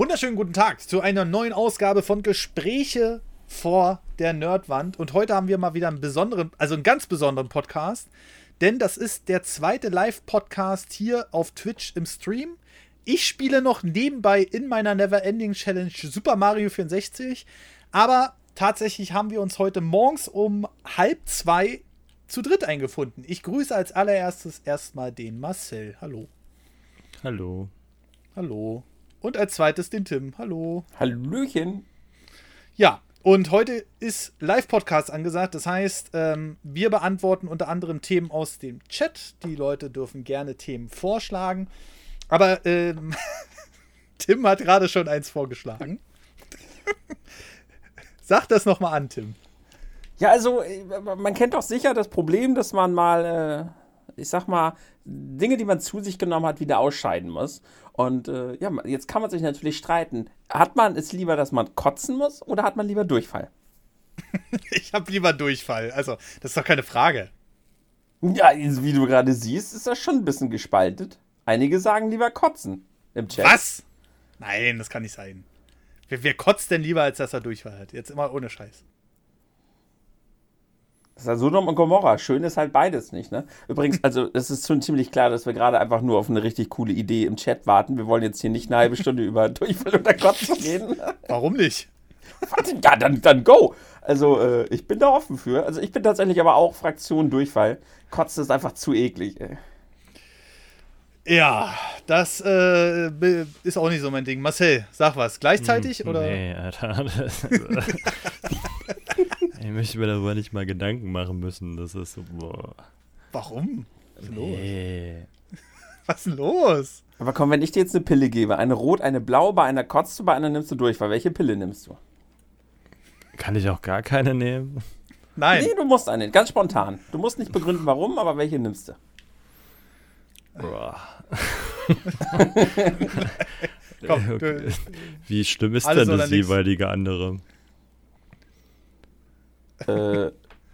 Wunderschönen guten Tag zu einer neuen Ausgabe von Gespräche vor der Nerdwand. Und heute haben wir mal wieder einen besonderen, also einen ganz besonderen Podcast, denn das ist der zweite Live-Podcast hier auf Twitch im Stream. Ich spiele noch nebenbei in meiner Neverending Challenge Super Mario 64, aber tatsächlich haben wir uns heute morgens um halb zwei zu dritt eingefunden. Ich grüße als allererstes erstmal den Marcel. Hallo. Hallo. Hallo. Und als zweites den Tim. Hallo. Hallöchen. Ja, und heute ist Live-Podcast angesagt. Das heißt, ähm, wir beantworten unter anderem Themen aus dem Chat. Die Leute dürfen gerne Themen vorschlagen. Aber ähm, Tim hat gerade schon eins vorgeschlagen. Sag das nochmal an, Tim. Ja, also äh, man kennt doch sicher das Problem, dass man mal, äh, ich sag mal, Dinge, die man zu sich genommen hat, wieder ausscheiden muss. Und äh, ja, jetzt kann man sich natürlich streiten. Hat man es lieber, dass man kotzen muss oder hat man lieber Durchfall? ich habe lieber Durchfall. Also, das ist doch keine Frage. Ja, wie du gerade siehst, ist das schon ein bisschen gespaltet. Einige sagen lieber kotzen im Chat. Was? Nein, das kann nicht sein. Wer, wer kotzt denn lieber, als dass er Durchfall hat? Jetzt immer ohne Scheiß. Das ist ja Sodom und Gomorra. Schön ist halt beides nicht, ne? Übrigens, also es ist schon ziemlich klar, dass wir gerade einfach nur auf eine richtig coole Idee im Chat warten. Wir wollen jetzt hier nicht eine halbe Stunde über Durchfall oder Kotzen reden. Warum nicht? Ja, dann, dann go. Also äh, ich bin da offen für. Also ich bin tatsächlich aber auch Fraktion Durchfall. Kotzen ist einfach zu eklig, ey. Ja, das äh, ist auch nicht so mein Ding. Marcel, sag was. Gleichzeitig hm, oder? Nee, Alter. ich möchte mir darüber nicht mal Gedanken machen müssen. Das ist so, boah. Warum? Was ist nee. los? Was ist los? Aber komm, wenn ich dir jetzt eine Pille gebe, eine rot, eine blau, bei einer kotzt du, bei einer nimmst du durch. Weil welche Pille nimmst du? Kann ich auch gar keine nehmen? Nein. Nee, du musst eine. Ganz spontan. Du musst nicht begründen, warum, aber welche nimmst du? Boah. Komm, okay. Wie schlimm ist denn das jeweilige andere? Äh,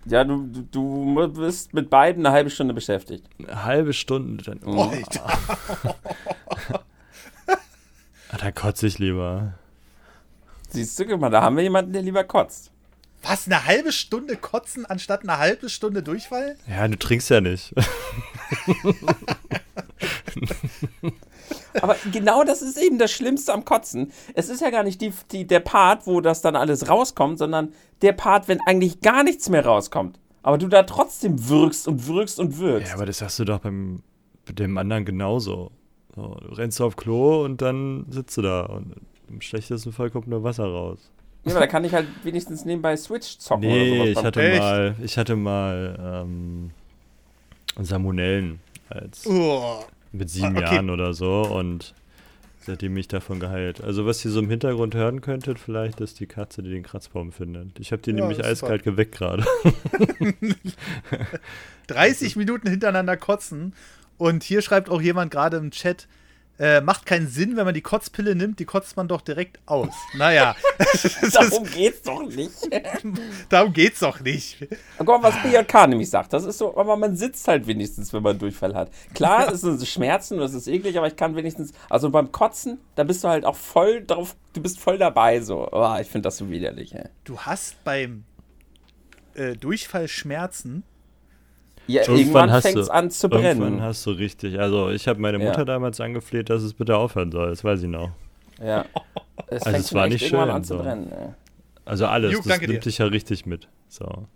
ja, du, du bist mit beiden eine halbe Stunde beschäftigt. Eine halbe Stunde dann. Oh. ah, da kotze ich lieber. Siehst du, guck mal, da haben wir jemanden, der lieber kotzt. Was, eine halbe Stunde kotzen anstatt eine halbe Stunde Durchfall? Ja, du trinkst ja nicht. Aber genau das ist eben das Schlimmste am Kotzen. Es ist ja gar nicht die, die, der Part, wo das dann alles rauskommt, sondern der Part, wenn eigentlich gar nichts mehr rauskommt. Aber du da trotzdem wirkst und wirkst und wirkst. Ja, aber das hast du doch beim bei dem anderen genauso. So, du rennst auf Klo und dann sitzt du da und im schlechtesten Fall kommt nur Wasser raus. Ja, aber da kann ich halt wenigstens nebenbei Switch zocken nee, oder sowas. Ich hatte Echt? mal, ich hatte mal ähm, Salmonellen als oh. Mit sieben okay. Jahren oder so und seitdem mich davon geheilt. Also was ihr so im Hintergrund hören könntet, vielleicht ist die Katze, die den Kratzbaum findet. Ich habe die ja, nämlich eiskalt geweckt gerade. 30 Minuten hintereinander kotzen und hier schreibt auch jemand gerade im Chat, äh, macht keinen Sinn, wenn man die Kotzpille nimmt, die kotzt man doch direkt aus. Naja. Darum geht's doch nicht. Darum geht's doch nicht. Guck mal, was BJK nämlich sagt. Das ist so, aber man sitzt halt wenigstens, wenn man Durchfall hat. Klar, es sind Schmerzen und es ist eklig, aber ich kann wenigstens, also beim Kotzen, da bist du halt auch voll drauf, du bist voll dabei so. Oh, ich finde das so widerlich, ey. Du hast beim äh, Durchfall Schmerzen ja, irgendwann, irgendwann fängt es an zu brennen. Irgendwann hast du richtig. Also, ich habe meine Mutter ja. damals angefleht, dass es bitte aufhören soll. Das weiß ich noch. Ja. Es also, es war nicht schön. An zu brennen, so. Also, alles. Juk, das nimmt dich ja richtig mit. So.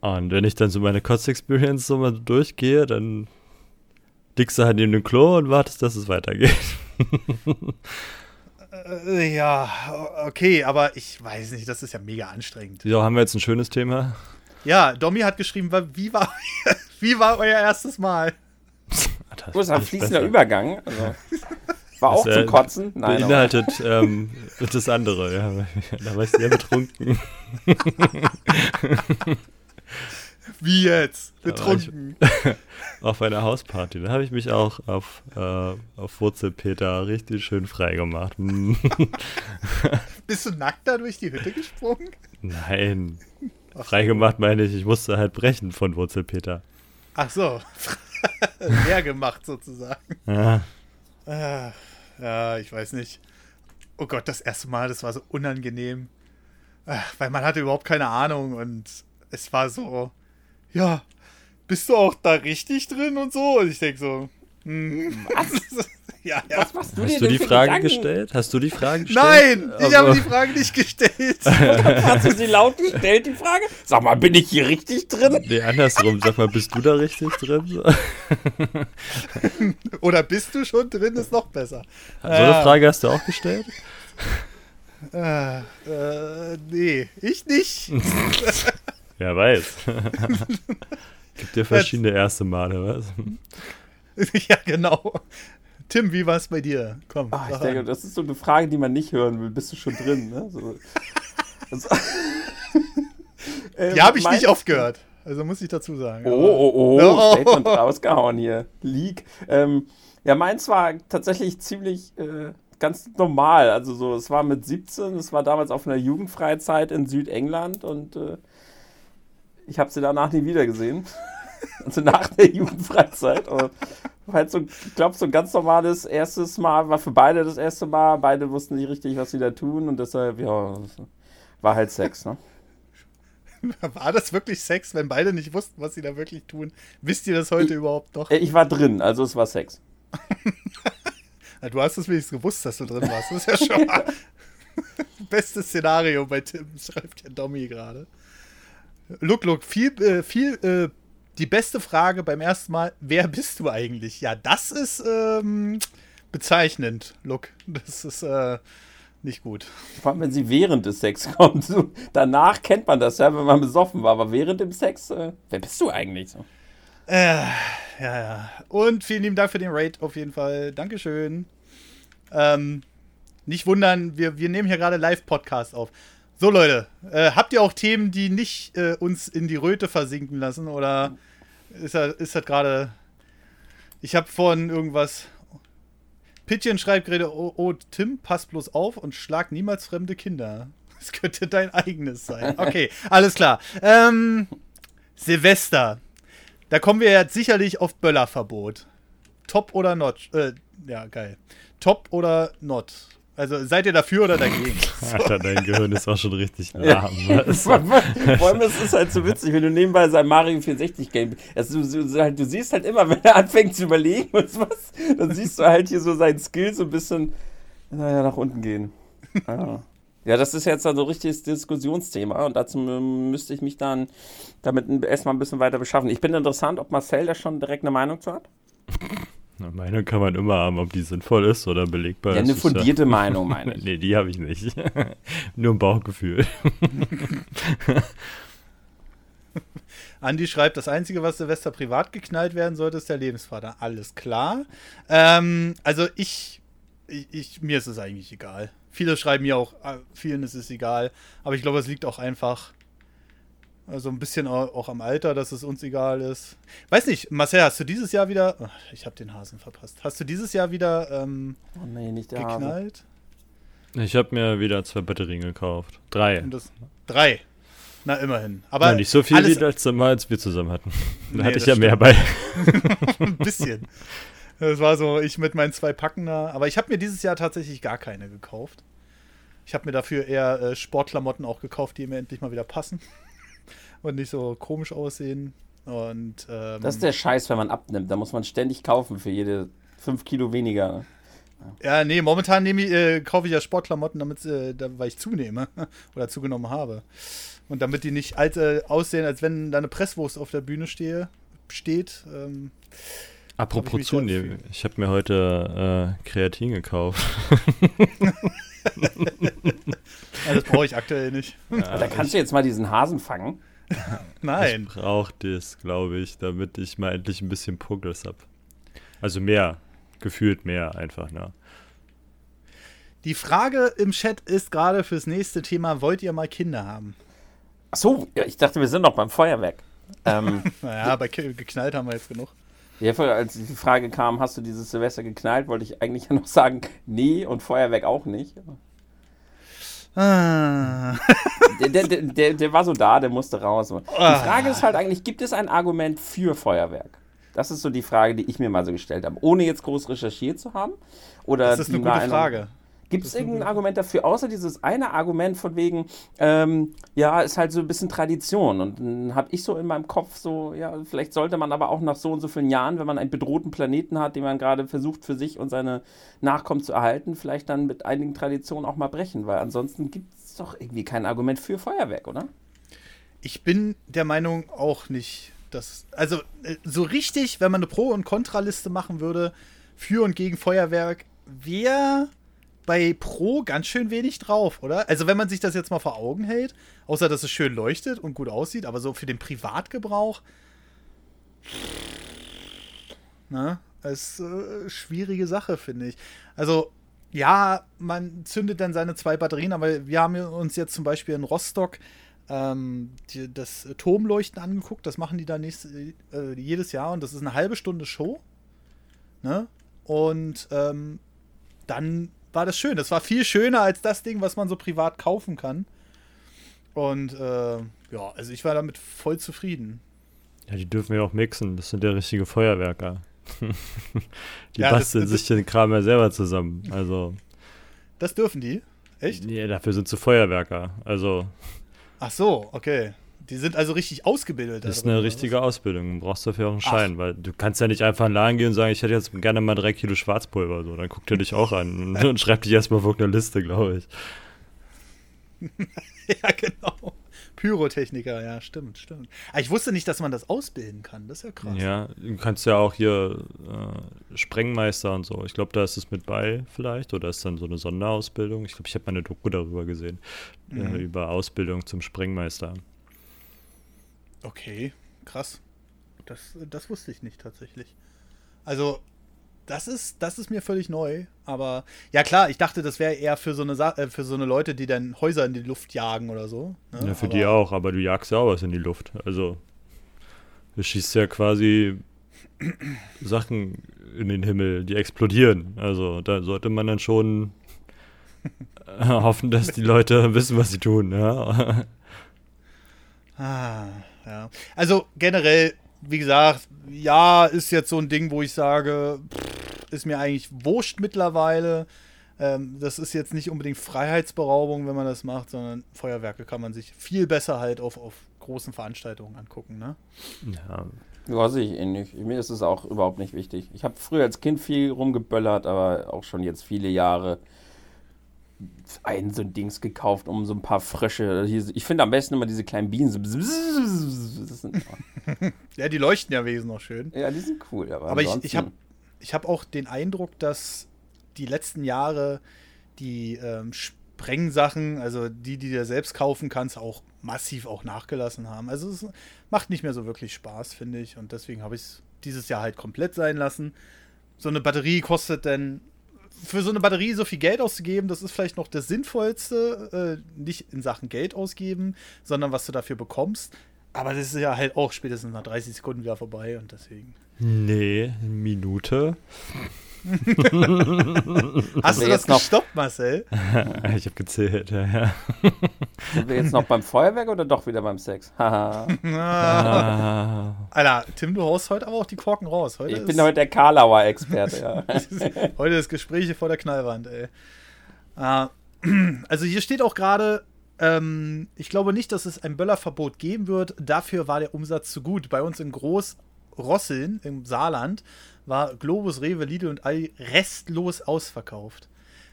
Und wenn ich dann so meine Kotz-Experience so mal durchgehe, dann liegst du halt neben dem Klo und wartest, dass es weitergeht. Äh, ja, okay, aber ich weiß nicht, das ist ja mega anstrengend. Wieso haben wir jetzt ein schönes Thema? Ja, Domi hat geschrieben, wie war, wie war euer erstes Mal? Das ist ein fließender besser. Übergang. Also, war auch das, zum Kotzen. Nein, beinhaltet ähm, das andere. Ja, da war ich sehr betrunken. Wie jetzt? Betrunken. auf einer Hausparty. Da habe ich mich auch auf, äh, auf Wurzelpeter richtig schön frei gemacht. Bist du nackt da durch die Hütte gesprungen? Nein. Freigemacht meine ich, ich musste halt brechen von Wurzelpeter. Ach so, leer gemacht sozusagen. Ja. Äh, Ja, ich weiß nicht. Oh Gott, das erste Mal, das war so unangenehm. Weil man hatte überhaupt keine Ahnung und es war so, ja, bist du auch da richtig drin und so? Und ich denke so, hm. Was? Ja, ja. Was machst du Hast du die Frage Gedanken? gestellt? Hast du die Frage gestellt? Nein, ich habe die Frage nicht gestellt. Hast du sie laut gestellt, die Frage? Sag mal, bin ich hier richtig drin? Nee, andersrum. Sag mal, bist du da richtig drin? Oder bist du schon drin, ist noch besser. So eine Frage hast du auch gestellt? Äh, äh, nee, ich nicht. Wer weiß. Gibt ja verschiedene erste Male, was? ja, genau. Tim, wie war es bei dir? Komm. Ach, ich denke, das ist so eine Frage, die man nicht hören will. Bist du schon drin? Ne? So. Also, ähm, die habe ich nicht oft gehört. Also muss ich dazu sagen. Oh, oh, oh. oh. Statement rausgehauen hier. Leak. Ähm, ja, meins war tatsächlich ziemlich äh, ganz normal. Also so, es war mit 17, es war damals auf einer Jugendfreizeit in Südengland und äh, ich habe sie danach nie wieder gesehen. Also nach der Jugendfreizeit. Und halt so, ich glaube, so ein ganz normales erstes Mal, war für beide das erste Mal. Beide wussten nicht richtig, was sie da tun und deshalb, ja, war halt Sex, ne? War das wirklich Sex, wenn beide nicht wussten, was sie da wirklich tun? Wisst ihr das heute ich, überhaupt noch? Ich war drin, also es war Sex. du hast es wenigstens gewusst, dass du drin warst. Das ist ja schon mal bestes Szenario bei Tim, schreibt ja Domi gerade. Look, look, viel, äh, viel äh, die beste Frage beim ersten Mal, wer bist du eigentlich? Ja, das ist ähm, bezeichnend, Look. Das ist äh, nicht gut. Vor allem, wenn sie während des Sex kommt. Danach kennt man das ja, wenn man besoffen war. Aber während dem Sex, äh, wer bist du eigentlich? So? Äh, ja, ja. Und vielen lieben Dank für den Raid auf jeden Fall. Dankeschön. Ähm, nicht wundern, wir, wir nehmen hier gerade Live-Podcast auf. So, Leute, äh, habt ihr auch Themen, die nicht äh, uns in die Röte versinken lassen? Oder ist das, ist das gerade. Ich habe vorhin irgendwas. Pittchen schreibt gerade: oh, oh, Tim, pass bloß auf und schlag niemals fremde Kinder. Das könnte dein eigenes sein. Okay, alles klar. Ähm, Silvester. Da kommen wir jetzt sicherlich auf Böllerverbot. Top oder not? Äh, ja, geil. Top oder not? Also seid ihr dafür oder dagegen? Alter, dein Gehirn ist auch schon richtig lahm. Ja. Vor allem, es ist halt so witzig, wenn du nebenbei sein Mario 64 Game. Also, du, du, halt, du, siehst halt immer, wenn er anfängt zu überlegen, was, was, dann siehst du halt hier so seinen Skill so ein bisschen naja, nach unten gehen. Ja. ja, das ist jetzt also ein richtiges Diskussionsthema und dazu müsste ich mich dann damit erstmal ein bisschen weiter beschaffen. Ich bin interessant, ob Marcel da schon direkt eine Meinung zu hat. Eine Meinung kann man immer haben, ob die sinnvoll ist oder belegbar ja, ist. Ja, eine fundierte ja Meinung, meine ich. nee, die habe ich nicht. Nur ein Bauchgefühl. Andi schreibt, das Einzige, was Silvester privat geknallt werden sollte, ist der Lebensvater. Alles klar. Ähm, also ich, ich, ich, mir ist es eigentlich egal. Viele schreiben mir auch, äh, vielen ist es egal. Aber ich glaube, es liegt auch einfach also ein bisschen auch am Alter, dass es uns egal ist. Weiß nicht, Marcel, hast du dieses Jahr wieder. Oh, ich habe den Hasen verpasst. Hast du dieses Jahr wieder ähm, oh nee, nicht der geknallt? Hase. Ich habe mir wieder zwei Batterien gekauft. Drei. Das, drei. Na, immerhin. Aber Nein, nicht so viel wie letztes Mal, als wir zusammen hatten. Da nee, hatte ich ja stimmt. mehr bei. ein bisschen. Das war so, ich mit meinen zwei Packen da. Aber ich habe mir dieses Jahr tatsächlich gar keine gekauft. Ich habe mir dafür eher äh, Sportklamotten auch gekauft, die mir endlich mal wieder passen und nicht so komisch aussehen. Und, ähm, das ist der Scheiß, wenn man abnimmt. Da muss man ständig kaufen für jede 5 Kilo weniger. Ja, nee, momentan ich, äh, kaufe ich ja Sportklamotten, damit, äh, da, weil ich zunehme oder zugenommen habe. Und damit die nicht alt, äh, aussehen, als wenn da eine Presswurst auf der Bühne stehe, steht. Ähm, Apropos zunehmen, ich habe mir heute äh, Kreatin gekauft. ja, das brauche ich aktuell nicht. Ja, da kannst du jetzt mal diesen Hasen fangen. Nein. Ich brauche das, glaube ich, damit ich mal endlich ein bisschen Progress habe. Also mehr, gefühlt mehr einfach, ne? Die Frage im Chat ist gerade fürs nächste Thema: Wollt ihr mal Kinder haben? Ach so, ich dachte, wir sind noch beim Feuerwerk. Ähm, naja, bei geknallt haben wir jetzt genug. Ja, als die Frage kam, hast du dieses Silvester geknallt, wollte ich eigentlich ja noch sagen, nee und Feuerwerk auch nicht. Ah. Der, der, der, der, war so da, der musste raus. Die ah. Frage ist halt eigentlich, gibt es ein Argument für Feuerwerk? Das ist so die Frage, die ich mir mal so gestellt habe, ohne jetzt groß recherchiert zu haben. Oder das ist eine gute Frage. Gibt es irgendein Argument dafür, außer dieses eine Argument von wegen, ähm, ja, ist halt so ein bisschen Tradition. Und dann habe ich so in meinem Kopf so, ja, vielleicht sollte man aber auch nach so und so vielen Jahren, wenn man einen bedrohten Planeten hat, den man gerade versucht für sich und seine Nachkommen zu erhalten, vielleicht dann mit einigen Traditionen auch mal brechen, weil ansonsten gibt doch irgendwie kein Argument für Feuerwerk, oder? Ich bin der Meinung auch nicht, dass. Also, äh, so richtig, wenn man eine Pro- und Kontraliste machen würde, für und gegen Feuerwerk, wäre bei Pro ganz schön wenig drauf, oder? Also wenn man sich das jetzt mal vor Augen hält, außer dass es schön leuchtet und gut aussieht, aber so für den Privatgebrauch, na, ist äh, schwierige Sache, finde ich. Also ja, man zündet dann seine zwei Batterien, aber wir haben uns jetzt zum Beispiel in Rostock ähm, die, das Turmleuchten angeguckt. Das machen die da äh, jedes Jahr und das ist eine halbe Stunde Show. Ne? Und ähm, dann war das schön. Das war viel schöner als das Ding, was man so privat kaufen kann. Und äh, ja, also ich war damit voll zufrieden. Ja, die dürfen ja auch mixen. Das sind ja richtige Feuerwerker. die ja, basteln das, das, sich den Kram ja selber zusammen. Also. Das dürfen die? Echt? Ja, dafür sind sie Feuerwerker. Also. Ach so, okay. Die sind also richtig ausgebildet. Das ist eine richtige Ausbildung. Du brauchst dafür auch einen Schein, Ach. weil du kannst ja nicht einfach in den Laden gehen und sagen, ich hätte jetzt gerne mal drei Kilo Schwarzpulver. So, dann guckt er dich auch an und, und schreibt dich erstmal auf eine Liste, glaube ich. ja, genau. Pyrotechniker, ja, stimmt, stimmt. Aber ich wusste nicht, dass man das ausbilden kann. Das ist ja krass. Ja, du kannst ja auch hier äh, Sprengmeister und so. Ich glaube, da ist es mit bei vielleicht oder ist dann so eine Sonderausbildung. Ich glaube, ich habe mal eine Doku darüber gesehen. Äh, mhm. Äh, über Ausbildung zum Sprengmeister. Okay, krass. Das, das wusste ich nicht tatsächlich. Also, das ist, das ist mir völlig neu. Aber ja klar, ich dachte, das wäre eher für so eine Sa äh, für so eine Leute, die dann Häuser in die Luft jagen oder so. Ne? Ja, für aber die auch, aber du jagst ja auch was in die Luft. Also du schießt ja quasi Sachen in den Himmel, die explodieren. Also da sollte man dann schon hoffen, dass die Leute wissen, was sie tun. Ja. ah, ja. Also generell, wie gesagt, ja, ist jetzt so ein Ding, wo ich sage, pff, ist mir eigentlich wurscht mittlerweile. Ähm, das ist jetzt nicht unbedingt Freiheitsberaubung, wenn man das macht, sondern Feuerwerke kann man sich viel besser halt auf, auf großen Veranstaltungen angucken, ne? Ja. Ja, sehe ich ähnlich. Mir ist es auch überhaupt nicht wichtig. Ich habe früher als Kind viel rumgeböllert, aber auch schon jetzt viele Jahre ein so ein Dings gekauft, um so ein paar Frösche. Ich finde am besten immer diese kleinen Bienen. So ja, die leuchten ja wesentlich noch schön. Ja, die sind cool. Aber, aber ich, ich habe ich hab auch den Eindruck, dass die letzten Jahre die ähm, Sprengsachen, also die, die du selbst kaufen kannst, auch massiv auch nachgelassen haben. Also es macht nicht mehr so wirklich Spaß, finde ich. Und deswegen habe ich es dieses Jahr halt komplett sein lassen. So eine Batterie kostet dann für so eine Batterie so viel Geld auszugeben, das ist vielleicht noch das Sinnvollste. Äh, nicht in Sachen Geld ausgeben, sondern was du dafür bekommst. Aber das ist ja halt auch spätestens nach 30 Sekunden wieder vorbei und deswegen. Nee, eine Minute. Hast du das noch gestoppt, Marcel? ich habe gezählt, ja, ja. Sind wir jetzt noch beim Feuerwerk oder doch wieder beim Sex? ah. Alter, Tim, du haust heute aber auch die Korken raus. Heute ich bin heute der Karlauer Experte, ja. heute ist Gespräche vor der Knallwand, ey. Uh, also hier steht auch gerade, ähm, ich glaube nicht, dass es ein Böllerverbot geben wird. Dafür war der Umsatz zu gut. Bei uns in Großrosseln im Saarland war Globus, Rewe, Lidl und Aldi restlos ausverkauft.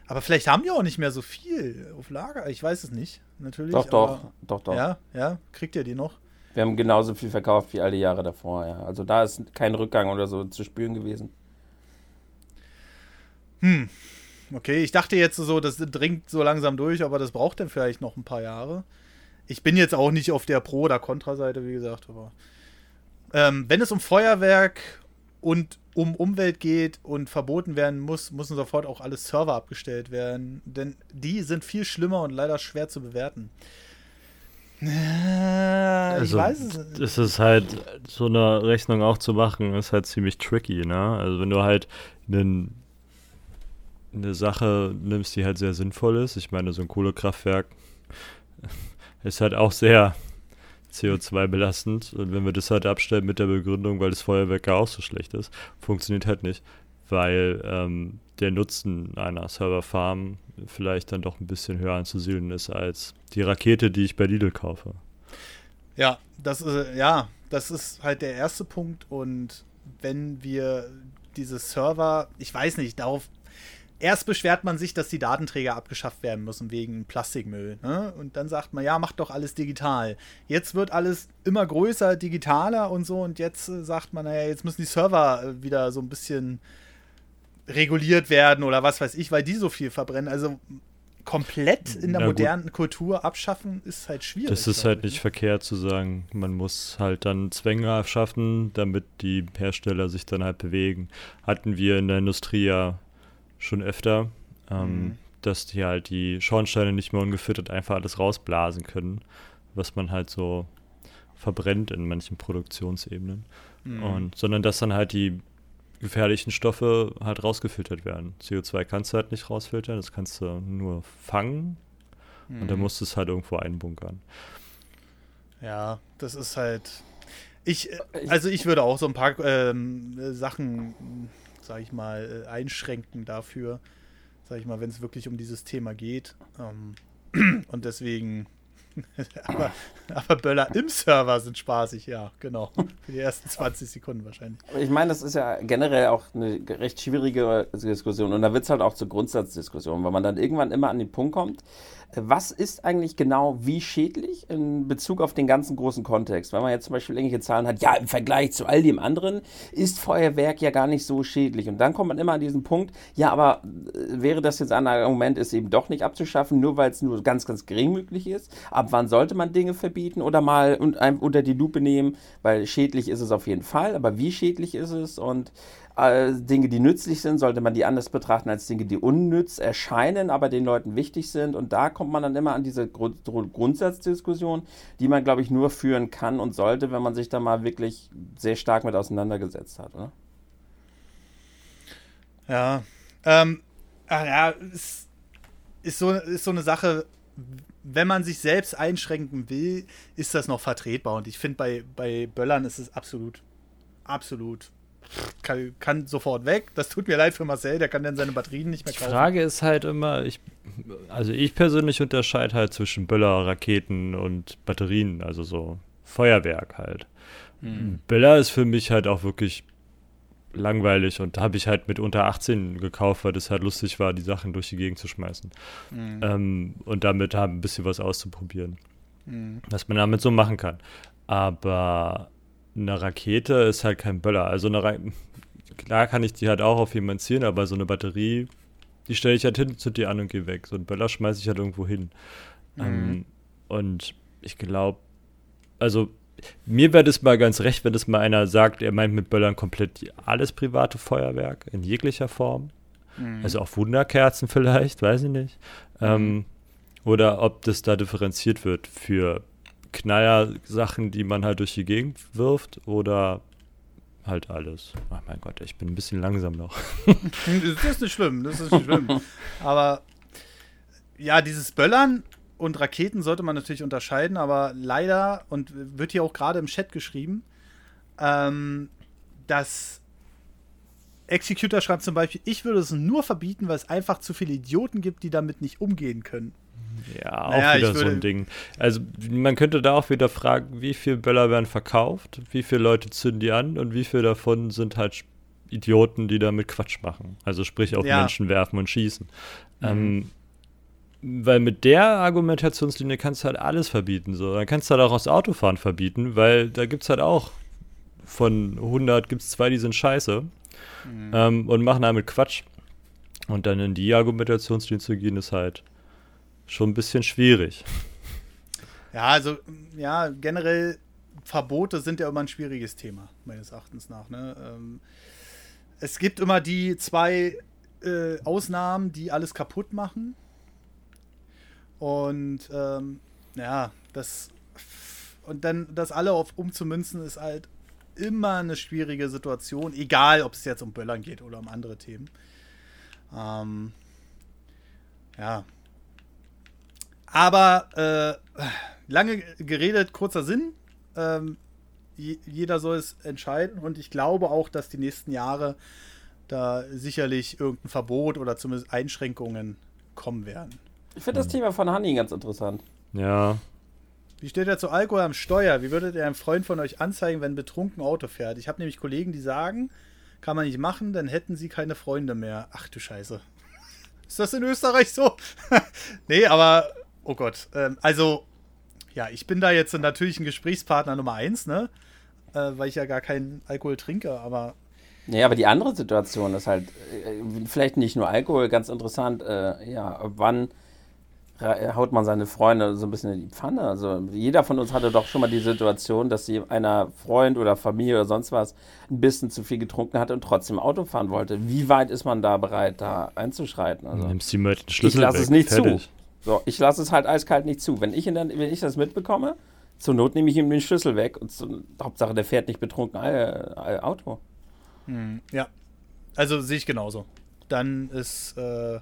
Aber vielleicht haben die auch nicht mehr so viel auf Lager. Ich weiß es nicht, natürlich. Doch, doch, doch, doch. Ja, ja, kriegt ihr die noch? Wir haben genauso viel verkauft wie alle Jahre davor, ja. Also da ist kein Rückgang oder so zu spüren gewesen. Hm. Okay, ich dachte jetzt so, das dringt so langsam durch, aber das braucht dann vielleicht noch ein paar Jahre. Ich bin jetzt auch nicht auf der Pro- oder Kontra-Seite, wie gesagt, aber ähm, wenn es um Feuerwerk und um Umwelt geht und verboten werden muss, müssen sofort auch alle Server abgestellt werden. Denn die sind viel schlimmer und leider schwer zu bewerten. Äh, also, ich weiß es. Es ist halt, so eine Rechnung auch zu machen, ist halt ziemlich tricky, ne? Also wenn du halt einen, eine Sache nimmst, die halt sehr sinnvoll ist, ich meine, so ein Kohlekraftwerk ist halt auch sehr CO2 belastend. Und wenn wir das halt abstellen mit der Begründung, weil das Feuerwerk ja auch so schlecht ist, funktioniert halt nicht. Weil ähm, der Nutzen einer Serverfarm vielleicht dann doch ein bisschen höher anzusiedeln ist als die Rakete, die ich bei Lidl kaufe. Ja, das ist, ja, das ist halt der erste Punkt. Und wenn wir diese Server, ich weiß nicht, darauf erst beschwert man sich, dass die Datenträger abgeschafft werden müssen wegen Plastikmüll. Ne? Und dann sagt man, ja, macht doch alles digital. Jetzt wird alles immer größer, digitaler und so. Und jetzt äh, sagt man, naja, jetzt müssen die Server äh, wieder so ein bisschen reguliert werden oder was weiß ich, weil die so viel verbrennen. Also komplett in der modernen. Kultur abschaffen ist halt schwierig. Das ist halt nicht ne? verkehrt zu sagen, man muss halt dann Zwänge schaffen, damit die Hersteller sich dann halt bewegen. Hatten wir in der Industrie ja schon öfter, ähm, mhm. dass die halt die Schornsteine nicht mehr ungefüttert einfach alles rausblasen können, was man halt so verbrennt in manchen Produktionsebenen. Mhm. Und, sondern dass dann halt die gefährlichen Stoffe halt rausgefiltert werden. CO2 kannst du halt nicht rausfiltern, das kannst du nur fangen mhm. und dann mhm. musst du es halt irgendwo einbunkern. Ja, das ist halt. Ich, also ich würde auch so ein paar ähm, Sachen sage ich mal, äh, einschränken dafür, sage ich mal, wenn es wirklich um dieses Thema geht. Ähm, und deswegen, aber, aber Böller im Server sind spaßig, ja, genau. Für die ersten 20 Sekunden wahrscheinlich. Ich meine, das ist ja generell auch eine recht schwierige Diskussion und da wird es halt auch zur Grundsatzdiskussion, weil man dann irgendwann immer an den Punkt kommt, was ist eigentlich genau wie schädlich in Bezug auf den ganzen großen Kontext? Wenn man jetzt zum Beispiel irgendwelche Zahlen hat, ja, im Vergleich zu all dem anderen ist Feuerwerk ja gar nicht so schädlich. Und dann kommt man immer an diesen Punkt, ja, aber äh, wäre das jetzt ein Argument, es eben doch nicht abzuschaffen, nur weil es nur ganz, ganz gering möglich ist? Ab wann sollte man Dinge verbieten oder mal unter die Lupe nehmen? Weil schädlich ist es auf jeden Fall, aber wie schädlich ist es? Und Dinge, die nützlich sind, sollte man die anders betrachten als Dinge, die unnütz erscheinen, aber den Leuten wichtig sind. Und da kommt man dann immer an diese Grund Grundsatzdiskussion, die man, glaube ich, nur führen kann und sollte, wenn man sich da mal wirklich sehr stark mit auseinandergesetzt hat. Oder? Ja, ähm, ach ja, ist, ist, so, ist so eine Sache, wenn man sich selbst einschränken will, ist das noch vertretbar. Und ich finde, bei, bei Böllern ist es absolut, absolut kann, kann, sofort weg. Das tut mir leid für Marcel, der kann dann seine Batterien nicht mehr kaufen. Die Frage ist halt immer, ich, also ich persönlich unterscheide halt zwischen Böller, Raketen und Batterien, also so Feuerwerk halt. Hm. Böller ist für mich halt auch wirklich langweilig und habe ich halt mit unter 18 gekauft, weil das halt lustig war, die Sachen durch die Gegend zu schmeißen. Mhm. Ähm, und damit haben ein bisschen was auszuprobieren. Mhm. Was man damit so machen kann. Aber eine Rakete ist halt kein Böller. Also eine Ra klar kann ich die halt auch auf jemanden zielen, aber so eine Batterie, die stelle ich halt hin, zu dir an und gehe weg. So ein Böller schmeiße ich halt irgendwo hin. Mhm. Ähm, und ich glaube, also mir wäre das mal ganz recht, wenn das mal einer sagt, er meint mit Böllern komplett alles private Feuerwerk in jeglicher Form. Mhm. Also auch Wunderkerzen vielleicht, weiß ich nicht. Mhm. Ähm, oder ob das da differenziert wird für Knaller-Sachen, die man halt durch die Gegend wirft oder halt alles. Ach mein Gott, ich bin ein bisschen langsam noch. das ist nicht schlimm, das ist nicht schlimm. Aber ja, dieses Böllern und Raketen sollte man natürlich unterscheiden, aber leider, und wird hier auch gerade im Chat geschrieben, ähm, dass Executor schreibt zum Beispiel, ich würde es nur verbieten, weil es einfach zu viele Idioten gibt, die damit nicht umgehen können. Ja, naja, auch wieder so ein Ding. Also man könnte da auch wieder fragen, wie viele Böller werden verkauft, wie viele Leute zünden die an und wie viele davon sind halt Idioten, die damit Quatsch machen. Also sprich auf ja. Menschen werfen und schießen. Mhm. Ähm, weil mit der Argumentationslinie kannst du halt alles verbieten. So. Dann kannst du halt auch das Autofahren verbieten, weil da gibt es halt auch von 100 gibt es zwei, die sind scheiße mhm. ähm, und machen damit Quatsch. Und dann in die Argumentationslinie zu gehen, ist halt schon ein bisschen schwierig. Ja, also, ja, generell Verbote sind ja immer ein schwieriges Thema, meines Erachtens nach. Ne? Ähm, es gibt immer die zwei äh, Ausnahmen, die alles kaputt machen. Und ähm, ja, das und dann das alle auf umzumünzen ist halt immer eine schwierige Situation, egal ob es jetzt um Böllern geht oder um andere Themen. Ähm, ja, aber äh, lange geredet, kurzer Sinn. Ähm, jeder soll es entscheiden und ich glaube auch, dass die nächsten Jahre da sicherlich irgendein Verbot oder zumindest Einschränkungen kommen werden. Ich finde das Thema von Hanni ganz interessant. Ja. Wie steht er zu Alkohol am Steuer? Wie würdet ihr einem Freund von euch anzeigen, wenn betrunken Auto fährt? Ich habe nämlich Kollegen, die sagen, kann man nicht machen, dann hätten sie keine Freunde mehr. Ach du Scheiße. Ist das in Österreich so? nee, aber, oh Gott. Ähm, also, ja, ich bin da jetzt natürlich ein Gesprächspartner Nummer eins, ne? Äh, weil ich ja gar keinen Alkohol trinke, aber. Nee, aber die andere Situation ist halt, äh, vielleicht nicht nur Alkohol, ganz interessant, äh, ja, wann haut man seine Freunde so ein bisschen in die Pfanne. Also jeder von uns hatte doch schon mal die Situation, dass sie einer Freund oder Familie oder sonst was ein bisschen zu viel getrunken hatte und trotzdem Auto fahren wollte. Wie weit ist man da bereit, da einzuschreiten? Also, Nimmst den Schlüssel ich lasse es nicht Fertig. zu. So, ich lasse es halt eiskalt nicht zu. Wenn ich, der, wenn ich das mitbekomme, zur Not nehme ich ihm den Schlüssel weg und zu, Hauptsache, der fährt nicht betrunken äh, Auto. Hm, ja, also sehe ich genauso. Dann ist äh,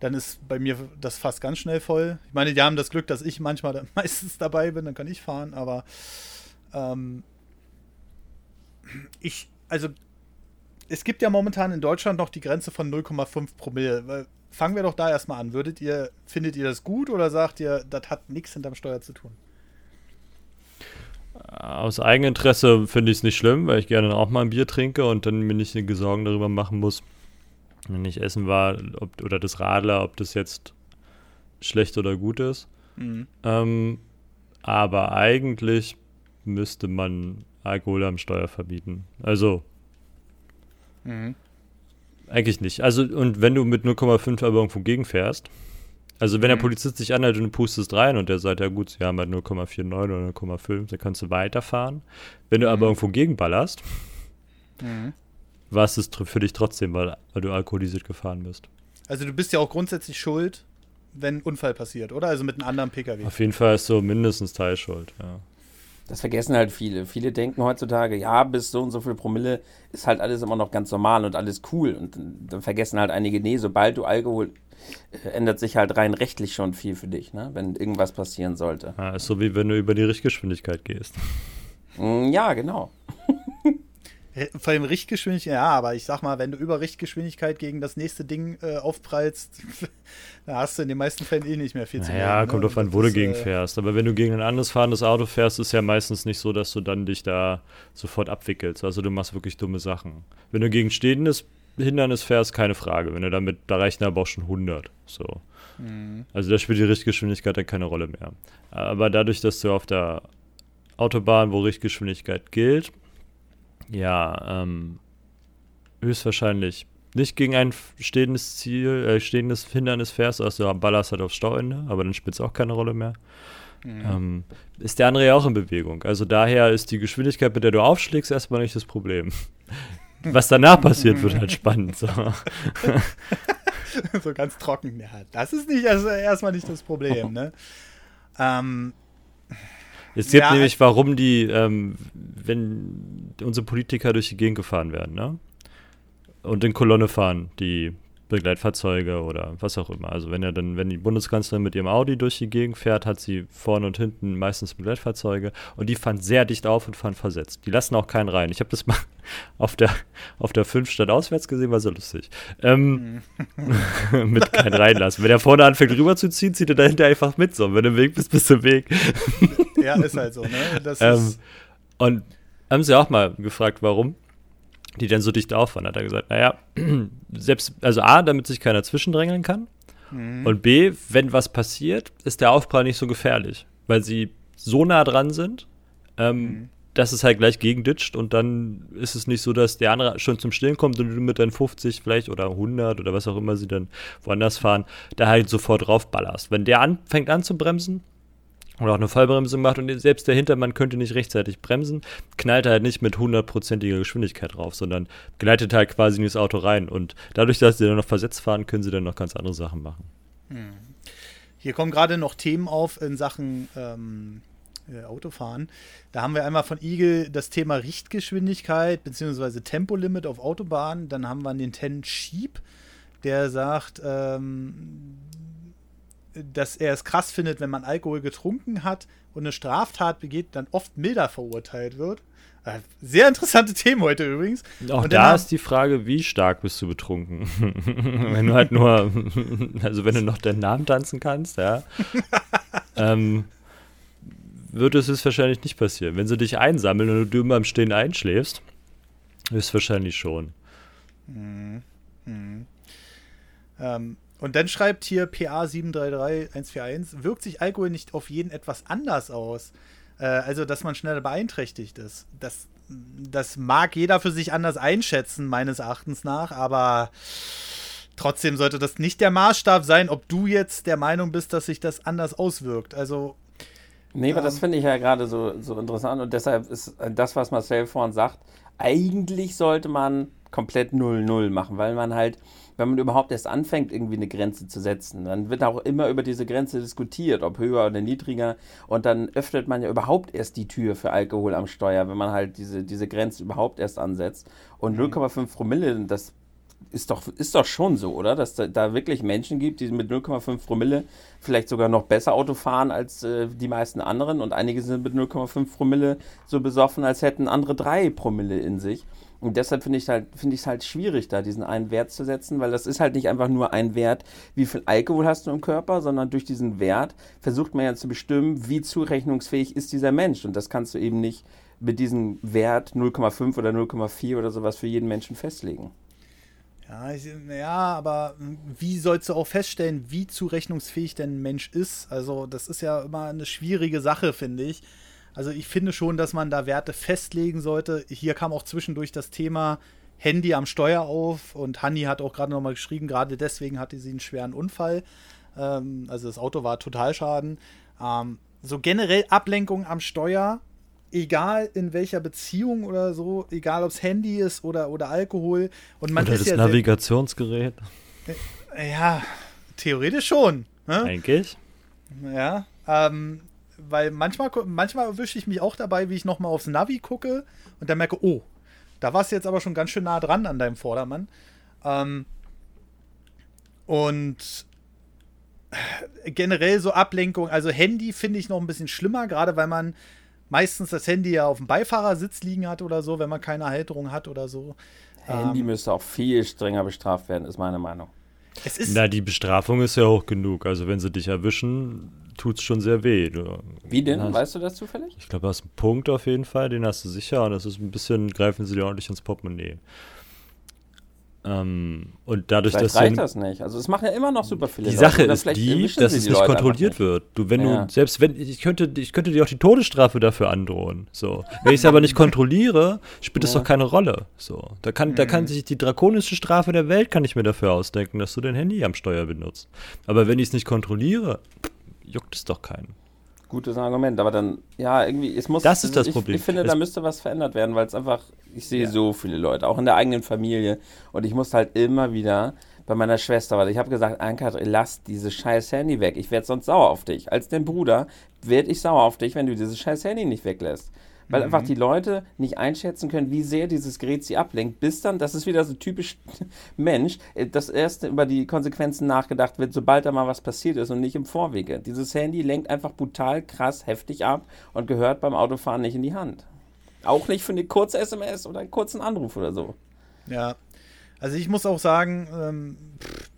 dann ist bei mir das fast ganz schnell voll. Ich meine, die haben das Glück, dass ich manchmal da meistens dabei bin, dann kann ich fahren, aber ähm, ich, also es gibt ja momentan in Deutschland noch die Grenze von 0,5 Promille. Fangen wir doch da erstmal an. Würdet ihr, findet ihr das gut oder sagt ihr, das hat nichts hinterm Steuer zu tun? Aus Eigeninteresse finde ich es nicht schlimm, weil ich gerne auch mal ein Bier trinke und dann mir nicht Sorgen darüber machen muss, wenn ich essen war, ob, oder das Radler, ob das jetzt schlecht oder gut ist. Mhm. Ähm, aber eigentlich müsste man Alkohol am Steuer verbieten. Also mhm. Eigentlich nicht. Also und wenn du mit 0,5 aber irgendwo gegenfährst, also wenn mhm. der Polizist dich anhält und du pustest rein und der sagt, ja gut, sie haben halt 0,49 oder 0,5, dann kannst du weiterfahren. Wenn du aber mhm. irgendwo gegenballerst, mhm war es für dich trotzdem, weil, weil du alkoholisiert gefahren bist. Also du bist ja auch grundsätzlich schuld, wenn ein Unfall passiert, oder? Also mit einem anderen Pkw. Auf jeden Fall ist so mindestens Teilschuld, ja. Das vergessen halt viele. Viele denken heutzutage, ja, bis so und so viel Promille ist halt alles immer noch ganz normal und alles cool. Und dann vergessen halt einige, nee, sobald du Alkohol äh, ändert sich halt rein rechtlich schon viel für dich, ne? wenn irgendwas passieren sollte. Ja, ist so wie wenn du über die Richtgeschwindigkeit gehst. Mm, ja, genau. Vor allem Richtgeschwindigkeit, ja, aber ich sag mal, wenn du über Richtgeschwindigkeit gegen das nächste Ding äh, aufprallst, da hast du in den meisten Fällen eh nicht mehr viel zu tun. Ja, kommt ne? drauf an, wo du gegen äh, fährst. Aber wenn du gegen ein anderes fahrendes Auto fährst, ist ja meistens nicht so, dass du dann dich da sofort abwickelst. Also du machst wirklich dumme Sachen. Wenn du gegen stehendes Hindernis fährst, keine Frage. Wenn du damit, da reichen aber auch schon 100. So. Mhm. Also da spielt die Richtgeschwindigkeit dann keine Rolle mehr. Aber dadurch, dass du auf der Autobahn, wo Richtgeschwindigkeit gilt, ja, ähm, höchstwahrscheinlich nicht gegen ein stehendes Ziel, äh, stehendes Hindernis fährst, also ballerst halt aufs Stauende, aber dann spielt es auch keine Rolle mehr. Mhm. Ähm, ist der andere ja auch in Bewegung. Also daher ist die Geschwindigkeit, mit der du aufschlägst, erstmal nicht das Problem. Was danach passiert, wird halt spannend. So. so ganz trocken. Ja, das ist nicht also erstmal nicht das Problem, ne? ähm, es gibt ja, nämlich, warum die, ähm, wenn unsere Politiker durch die Gegend gefahren werden, ne? Und in Kolonne fahren, die Begleitfahrzeuge oder was auch immer. Also wenn er dann, wenn die Bundeskanzlerin mit ihrem Audi durch die Gegend fährt, hat sie vorne und hinten meistens Begleitfahrzeuge und die fahren sehr dicht auf und fahren versetzt. Die lassen auch keinen rein. Ich habe das mal auf der auf der 5 Stadt auswärts gesehen, war so lustig. Ähm, mhm. mit kein reinlassen. Wenn er vorne anfängt rüberzuziehen, zieht er dahinter einfach mit. So, wenn du im Weg bist, bist du im Weg. ja, ist halt so, ne? Das ähm, und haben sie auch mal gefragt, warum die dann so dicht auffahren, hat er gesagt, naja, selbst, also A, damit sich keiner zwischendrängeln kann. Mhm. Und B, wenn was passiert, ist der Aufprall nicht so gefährlich, weil sie so nah dran sind, ähm, mhm. dass es halt gleich gegenditscht und dann ist es nicht so, dass der andere schon zum Stillen kommt und du mit deinen 50 vielleicht oder 100 oder was auch immer sie dann woanders fahren, da halt sofort draufballerst. Wenn der anfängt an zu bremsen, oder auch eine Vollbremsung macht und selbst der Hintermann könnte nicht rechtzeitig bremsen, knallt er halt nicht mit hundertprozentiger Geschwindigkeit drauf, sondern gleitet halt quasi in das Auto rein. Und dadurch, dass sie dann noch versetzt fahren, können sie dann noch ganz andere Sachen machen. Hm. Hier kommen gerade noch Themen auf in Sachen ähm, äh, Autofahren. Da haben wir einmal von Eagle das Thema Richtgeschwindigkeit bzw. Tempolimit auf Autobahnen. Dann haben wir den Ten Sheep, der sagt, ähm, dass er es krass findet, wenn man Alkohol getrunken hat und eine Straftat begeht, dann oft milder verurteilt wird. Äh, sehr interessante Themen heute übrigens. Auch Und da ist die Frage, wie stark bist du betrunken? wenn du halt nur, also wenn du noch deinen Namen tanzen kannst, ja, ähm, wird es wahrscheinlich nicht passieren. Wenn sie dich einsammeln und du immer im Stehen einschläfst, ist wahrscheinlich schon. Ähm, und dann schreibt hier PA733141, wirkt sich Alkohol nicht auf jeden etwas anders aus? Äh, also, dass man schneller beeinträchtigt ist. Das, das mag jeder für sich anders einschätzen, meines Erachtens nach, aber trotzdem sollte das nicht der Maßstab sein, ob du jetzt der Meinung bist, dass sich das anders auswirkt. Also, Nee, aber Ähm. das finde ich ja gerade so, so interessant und deshalb ist das, was Marcel vorhin sagt, eigentlich sollte man komplett 0-0 machen, weil man halt, wenn man überhaupt erst anfängt, irgendwie eine Grenze zu setzen, dann wird auch immer über diese Grenze diskutiert, ob höher oder niedriger und dann öffnet man ja überhaupt erst die Tür für Alkohol am Steuer, wenn man halt diese, diese Grenze überhaupt erst ansetzt und 0,5 Promille, das ist doch, ist doch schon so, oder? Dass da, da wirklich Menschen gibt, die mit 0,5 Promille vielleicht sogar noch besser Auto fahren als äh, die meisten anderen und einige sind mit 0,5 Promille so besoffen, als hätten andere 3 Promille in sich. Und deshalb finde ich halt, finde ich es halt schwierig, da diesen einen Wert zu setzen, weil das ist halt nicht einfach nur ein Wert, wie viel Alkohol hast du im Körper, sondern durch diesen Wert versucht man ja zu bestimmen, wie zurechnungsfähig ist dieser Mensch. Und das kannst du eben nicht mit diesem Wert 0,5 oder 0,4 oder sowas für jeden Menschen festlegen. ja, ich, ja, aber wie sollst du auch feststellen, wie zurechnungsfähig denn ein Mensch ist? Also, das ist ja immer eine schwierige Sache, finde ich. Also, ich finde schon, dass man da Werte festlegen sollte. Hier kam auch zwischendurch das Thema Handy am Steuer auf und Hanni hat auch gerade nochmal geschrieben, gerade deswegen hatte sie einen schweren Unfall. Ähm, also, das Auto war Totalschaden. Ähm, so generell Ablenkung am Steuer, egal in welcher Beziehung oder so, egal ob es Handy ist oder, oder Alkohol. Und man Oder ist das ja Navigationsgerät, ja, theoretisch schon. Ne? eigentlich. Ja, ähm, weil manchmal, manchmal erwische ich mich auch dabei, wie ich nochmal aufs Navi gucke und dann merke, oh, da warst du jetzt aber schon ganz schön nah dran an deinem Vordermann. Ähm, und generell so Ablenkung, also Handy finde ich noch ein bisschen schlimmer, gerade weil man meistens das Handy ja auf dem Beifahrersitz liegen hat oder so, wenn man keine Halterung hat oder so. Handy Ähm, müsste auch viel strenger bestraft werden, ist meine Meinung. Es ist Na, die Bestrafung ist ja hoch genug. Also wenn sie dich erwischen, tut's schon sehr weh. Du, Wie denn? Hast- Weißt du das zufällig? Ich glaube, du hast einen Punkt auf jeden Fall, den hast du sicher. Und das ist ein bisschen, greifen sie dir ordentlich ins Portemonnaie. Ähm, und dadurch, Vielleicht dass du reicht das nicht. Also es machen ja immer noch super viele Die. Sache ist die, dass es die nicht Leute kontrolliert wird. Du, wenn Ja. du, selbst wenn, ich könnte, ich könnte dir auch die Todesstrafe dafür androhen. So. Wenn ich es aber nicht kontrolliere, spielt es Ja. doch keine Rolle. So. Da kann, da kann sich die drakonischste Strafe der Welt kann ich mir dafür ausdenken, dass du dein Handy am Steuer benutzt. Aber wenn ich es nicht kontrolliere, juckt es doch keinen. Gutes Argument, aber dann, ja, irgendwie, es muss. Das ist das ich, Problem. Ich finde, Es- da müsste was verändert werden, weil es einfach, ich sehe Ja. so viele Leute, auch in der eigenen Familie. Und ich muss halt immer wieder bei meiner Schwester, weil ich habe gesagt, Anka, lass dieses scheiß Handy weg. Ich werde sonst sauer auf dich. Als dein Bruder werde ich sauer auf dich, wenn du dieses scheiß Handy nicht weglässt. Weil einfach die Leute nicht einschätzen können, wie sehr dieses Gerät sie ablenkt, bis dann, das ist wieder so typisch Mensch, äh, das erst über die Konsequenzen nachgedacht wird, sobald da mal was passiert ist und nicht im Vorwege. Dieses Handy lenkt einfach brutal krass heftig ab und gehört beim Autofahren nicht in die Hand. Auch nicht für eine kurze SMS oder einen kurzen Anruf oder so. Ja, also ich muss auch sagen, ähm, pff,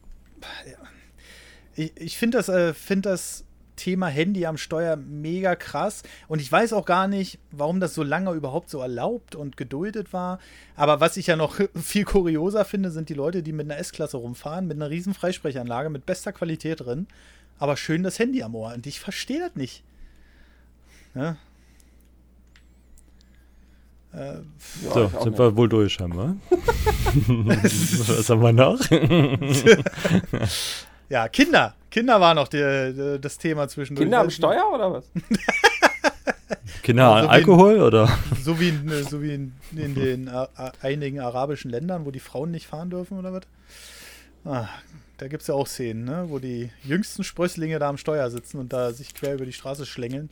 ich, ich finde das, äh, find das Thema Handy am Steuer mega krass und ich weiß auch gar nicht, warum das so lange überhaupt so erlaubt und geduldet war. Aber was ich ja noch viel kurioser finde, sind die Leute, die mit einer S-Klasse rumfahren, mit einer riesen Freisprechanlage, mit bester Qualität drin, aber schön das Handy am Ohr. Und ich verstehe das nicht. Ja. Äh, Ja, so, sind nicht. wir wohl durch, scheinbar. Was haben wir noch? Ja, Kinder. Kinder war noch der, der, das Thema zwischendurch. Kinder am Steuer oder was? Kinder an wie- Alkohol oder? nicht. So wie, in, so wie in, in den äh, äh, einigen arabischen Ländern, wo die Frauen nicht fahren dürfen oder was? Ah, da gibt es ja auch Szenen, ne? wo die jüngsten Sprösslinge da am Steuer sitzen und da sich quer über die Straße schlängeln,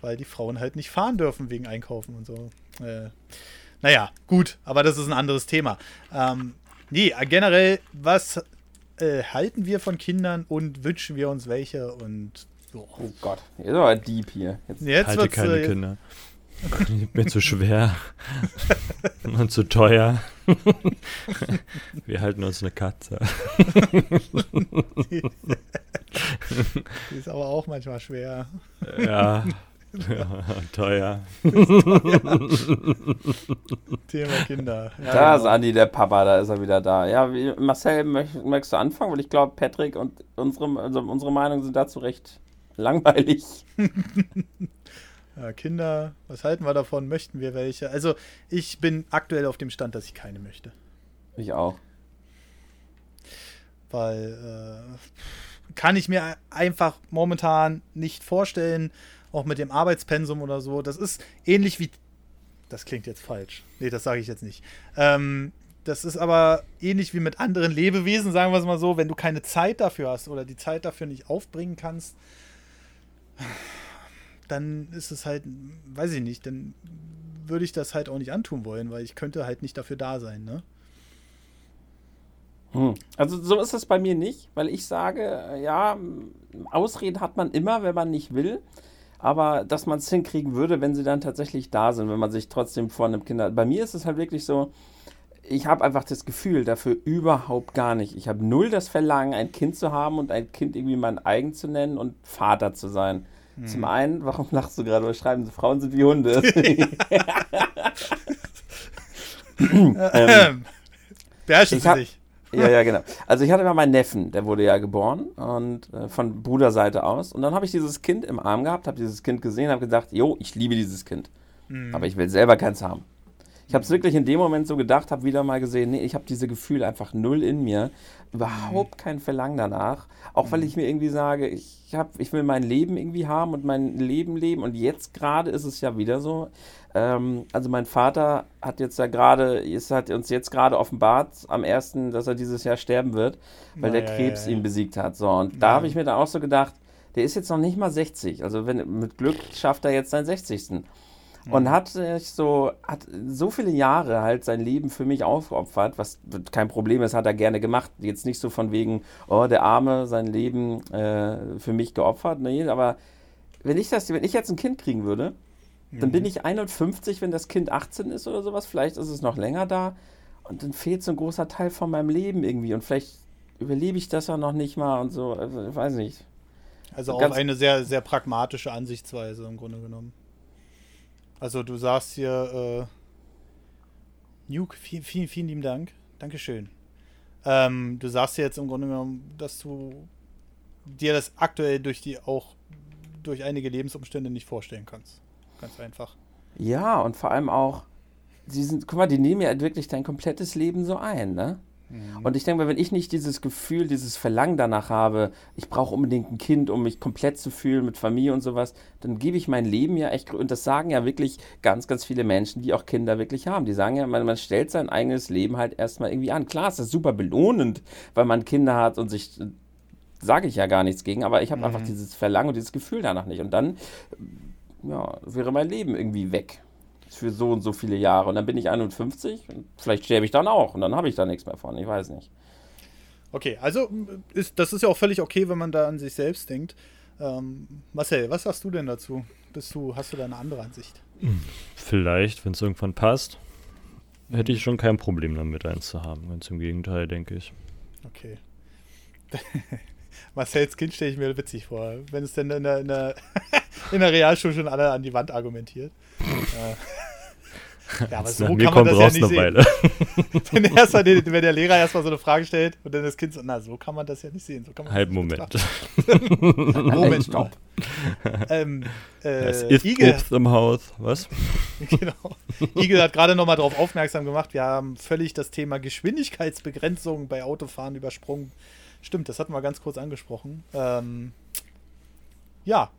weil die Frauen halt nicht fahren dürfen wegen Einkaufen und so. Äh, naja, gut, aber das ist ein anderes Thema. Ähm, nee, äh, generell, was äh, halten wir von Kindern und wünschen wir uns welche und so. Oh Gott, jetzt ist aber deep hier. Jetzt, Jetzt Halte keine äh, Kinder. Mir zu schwer und zu teuer. Wir halten uns eine Katze. Die ist aber auch manchmal schwer. Ja, ja teuer. Thema Kinder. Ja, da ist genau. Andi, der Papa, da ist er wieder da. Ja, wie, Marcel, möcht, möchtest du anfangen? Weil ich glaube, Patrick und unsere, also unsere Meinungen sind dazu recht langweilig. Ja, Kinder, was halten wir davon? Möchten wir welche? Also, ich bin aktuell auf dem Stand, dass ich keine möchte. Ich auch. Weil äh, kann ich mir einfach momentan nicht vorstellen, auch mit dem Arbeitspensum oder so. Das ist ähnlich wie. Das klingt jetzt falsch. Nee, das sage ich jetzt nicht. Ähm, das ist aber ähnlich wie mit anderen Lebewesen, sagen wir es mal so. Wenn du keine Zeit dafür hast oder die Zeit dafür nicht aufbringen kannst, dann ist es halt, weiß ich nicht, dann würde ich das halt auch nicht antun wollen, weil ich könnte halt nicht dafür da sein, ne? Hm. Also so ist es bei mir nicht, weil ich sage, äh, ja, Ausreden hat man immer, wenn man nicht will. Aber dass man es hinkriegen würde, wenn sie dann tatsächlich da sind, wenn man sich trotzdem vor einem Kinder. Bei mir ist es halt wirklich so, ich habe einfach das Gefühl dafür überhaupt gar nicht. Ich habe null das Verlangen, ein Kind zu haben und ein Kind irgendwie mein eigen zu nennen und Vater zu sein. Zum einen, warum lachst du gerade? Weil schreiben sie, Frauen sind wie Hunde. Ähm, Beherrschen Sie sich. Ja, ja, genau. Also ich hatte immer meinen Neffen, der wurde ja geboren und äh, von Bruderseite aus. Und dann habe ich dieses Kind im Arm gehabt, habe dieses Kind gesehen, habe gesagt, jo, ich liebe dieses Kind. Aber ich will selber keins haben. Ich habe es wirklich in dem Moment so gedacht, habe wieder mal gesehen, nee, ich habe diese Gefühle einfach null in mir. Überhaupt kein Verlangen danach. Auch weil ich mir irgendwie sage, ich, hab, ich will mein Leben irgendwie haben und mein Leben leben. Und jetzt gerade ist es ja wieder so. Ähm, also mein Vater hat jetzt ja gerade, es hat uns jetzt gerade offenbart am ersten, dass er dieses Jahr sterben wird, weil Na, der ja, Krebs ja, ja. ihn besiegt hat. So, und da habe ich mir dann auch so gedacht, der ist jetzt noch nicht mal 60. Also wenn mit Glück schafft er jetzt seinen 60. Und hat sich so, hat so viele Jahre halt sein Leben für mich aufgeopfert, was kein Problem ist, hat er gerne gemacht. Jetzt nicht so von wegen, oh, der Arme sein Leben äh, für mich geopfert. Nee, aber wenn ich das, wenn ich jetzt ein Kind kriegen würde, dann bin ich 51, wenn das Kind 18 ist oder sowas. Vielleicht ist es noch länger da. Und dann fehlt so ein großer Teil von meinem Leben irgendwie. Und vielleicht überlebe ich das ja noch nicht mal und so. Also, ich weiß nicht. Also auch eine sehr, sehr pragmatische Ansichtsweise im Grunde genommen. Also du sagst hier, äh, Nuke, vielen, vielen, vielen lieben Dank. Dankeschön. Ähm, du sagst jetzt im Grunde genommen, dass du dir das aktuell durch die auch durch einige Lebensumstände nicht vorstellen kannst. Ganz einfach. Ja, und vor allem auch, sie sind, guck mal, die nehmen ja wirklich dein komplettes Leben so ein, ne? Und ich denke mal, wenn ich nicht dieses Gefühl, dieses Verlangen danach habe, ich brauche unbedingt ein Kind, um mich komplett zu fühlen mit Familie und sowas, dann gebe ich mein Leben ja echt, und das sagen ja wirklich ganz, ganz viele Menschen, die auch Kinder wirklich haben. Die sagen ja, man, man stellt sein eigenes Leben halt erstmal irgendwie an. Klar, es ist super belohnend, weil man Kinder hat und sich, sage ich ja gar nichts gegen, aber ich habe einfach dieses Verlangen und dieses Gefühl danach nicht. Und dann, ja, wäre mein Leben irgendwie weg für so und so viele Jahre. Und dann bin ich 51 und vielleicht sterbe ich dann auch und dann habe ich da nichts mehr von. Ich weiß nicht. Okay, also ist, das ist ja auch völlig okay, wenn man da an sich selbst denkt. Ähm, Marcel, was sagst du denn dazu? Bist du, hast du da eine andere Ansicht? Vielleicht, wenn es irgendwann passt, hätte ich schon kein Problem damit, eins zu haben. Ganz im Gegenteil, denke ich. Okay. Marcells Kind stelle ich mir witzig vor, wenn es denn in der, in der, in der Realschule schon alle an die Wand argumentiert. äh, ja, aber so Nach kann mir man kommt das ja nicht eine sehen. Weile. Wenn, erstmal, den- wenn der Lehrer erstmal so eine Frage stellt und dann das Kind so, na, so kann man das ja nicht sehen. So kann man Halb Moment. Moment, stopp. Ähm, Es äh, ist Igel, Obst im Haus. Was? genau. Igel hat gerade nochmal darauf aufmerksam gemacht, wir haben völlig das Thema Geschwindigkeitsbegrenzung bei Autofahren übersprungen. Stimmt, das hatten wir ganz kurz angesprochen. Ähm, ja.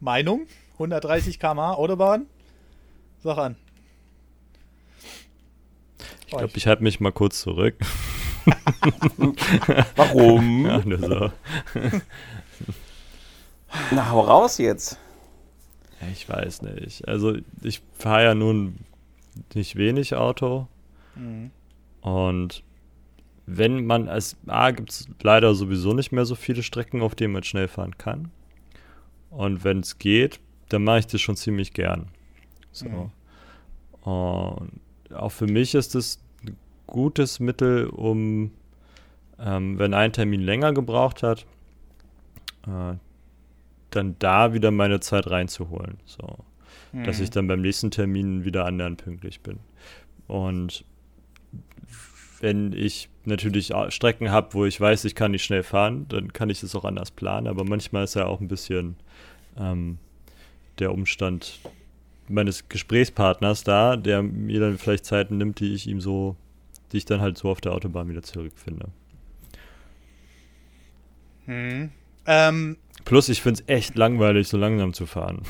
Meinung? 130 km/h Autobahn? Sag an. Ich glaube, ich halte mich mal kurz zurück. Warum? Ja, nur so. Na, hau raus jetzt. Ich weiß nicht. Also ich fahre ja nun nicht wenig Auto Mhm. und wenn man als A gibt es leider sowieso nicht mehr so viele Strecken, auf denen man schnell fahren kann. Und wenn es geht, dann mache ich das schon ziemlich gern. So. Mhm. Und auch für mich ist es ein gutes Mittel, um, ähm, wenn ein Termin länger gebraucht hat, äh, dann da wieder meine Zeit reinzuholen. So. Mhm. Dass ich dann beim nächsten Termin wieder annähernd pünktlich bin. Und wenn ich natürlich Strecken habe, wo ich weiß, ich kann nicht schnell fahren, dann kann ich das auch anders planen. Aber manchmal ist ja auch ein bisschen ähm, der Umstand meines Gesprächspartners da, der mir dann vielleicht Zeiten nimmt, die ich ihm so, die ich dann halt so auf der Autobahn wieder zurückfinde. Hm. Ähm, Plus, ich finde es echt langweilig, so langsam zu fahren.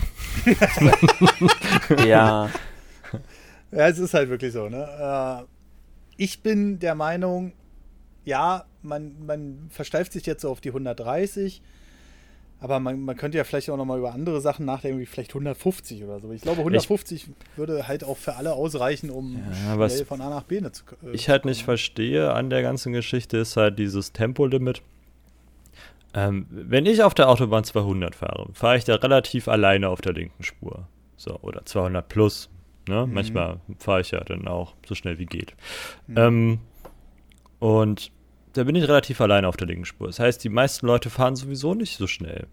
ja. Ja, es ist halt wirklich so, ne? Äh, ich bin der Meinung, ja, man, man versteift sich jetzt so auf die 130, aber man, man könnte ja vielleicht auch nochmal über andere Sachen nachdenken, wie vielleicht 150 oder so. Ich glaube, 150 ich, würde halt auch für alle ausreichen, um ja, schnell von A nach B zu äh, Ich halt nicht verstehe an der ganzen Geschichte ist halt dieses Tempolimit. Ähm, wenn ich auf der Autobahn 200 fahre, fahre ich da relativ alleine auf der linken Spur. So, oder 200 plus, Ne? Mhm. Manchmal fahre ich ja dann auch so schnell wie geht. Mhm. Ähm, und da bin ich relativ alleine auf der linken Spur. Das heißt, die meisten Leute fahren sowieso nicht so schnell.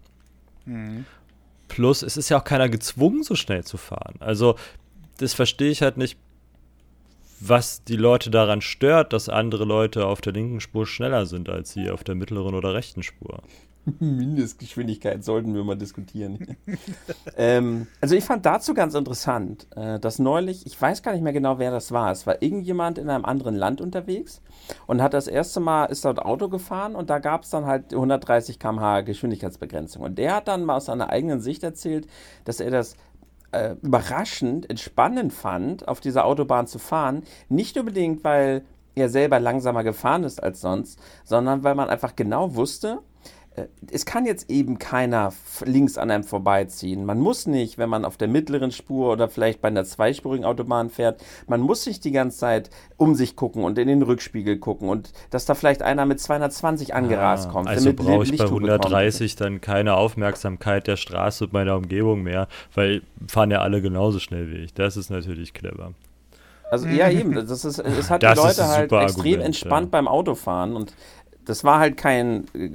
Mhm. Plus, es ist ja auch keiner gezwungen, so schnell zu fahren. Also, das verstehe ich halt nicht, was die Leute daran stört, dass andere Leute auf der linken Spur schneller sind als sie auf der mittleren oder rechten Spur. Mindestgeschwindigkeit sollten wir mal diskutieren. ähm, also ich fand dazu ganz interessant, äh, dass neulich, ich weiß gar nicht mehr genau, wer das war. Es war irgendjemand in einem anderen Land unterwegs und hat das erste Mal, ist dort Auto gefahren und da gab es dann halt 130 km/h Geschwindigkeitsbegrenzung. Und der hat dann mal aus seiner eigenen Sicht erzählt, dass er das äh, überraschend, entspannend fand, auf dieser Autobahn zu fahren. Nicht unbedingt, weil er selber langsamer gefahren ist als sonst, sondern weil man einfach genau wusste, es kann jetzt eben keiner links an einem vorbeiziehen. Man muss nicht, wenn man auf der mittleren Spur oder vielleicht bei einer zweispurigen Autobahn fährt, man muss nicht die ganze Zeit um sich gucken und in den Rückspiegel gucken und dass da vielleicht einer mit 220 angerast ja, kommt. Also brauche ich bei 130 dann keine Aufmerksamkeit der Straße und meiner Umgebung mehr, weil fahren ja alle genauso schnell wie ich. Das ist natürlich clever. Also ja, eben. Das ist, es hat das die Leute halt extrem Argument, entspannt ja. beim Autofahren und das war halt kein äh,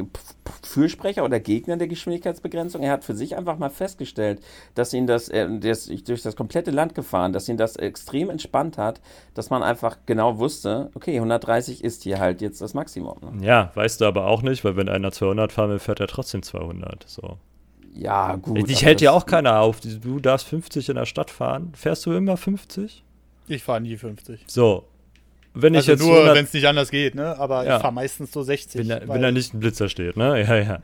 Fürsprecher oder Gegner der Geschwindigkeitsbegrenzung. Er hat für sich einfach mal festgestellt, dass ihn das, er, ist durch das komplette Land gefahren, dass ihn das extrem entspannt hat, dass man einfach genau wusste, okay, 130 ist hier halt jetzt das Maximum. Ne? Ja, weißt du aber auch nicht, weil wenn einer 200 fahren will, fährt er trotzdem 200. So. Ja, gut. Dich hält ja auch keiner auf. Du darfst 50 in der Stadt fahren. Fährst du immer 50? Ich fahre nie 50. So, wenn also ich jetzt nur, wenn es nicht anders geht, ne? Aber ja. ich fahre meistens so 60. Wenn da, wenn da, nicht ein Blitzer steht, ne? Ja, ja.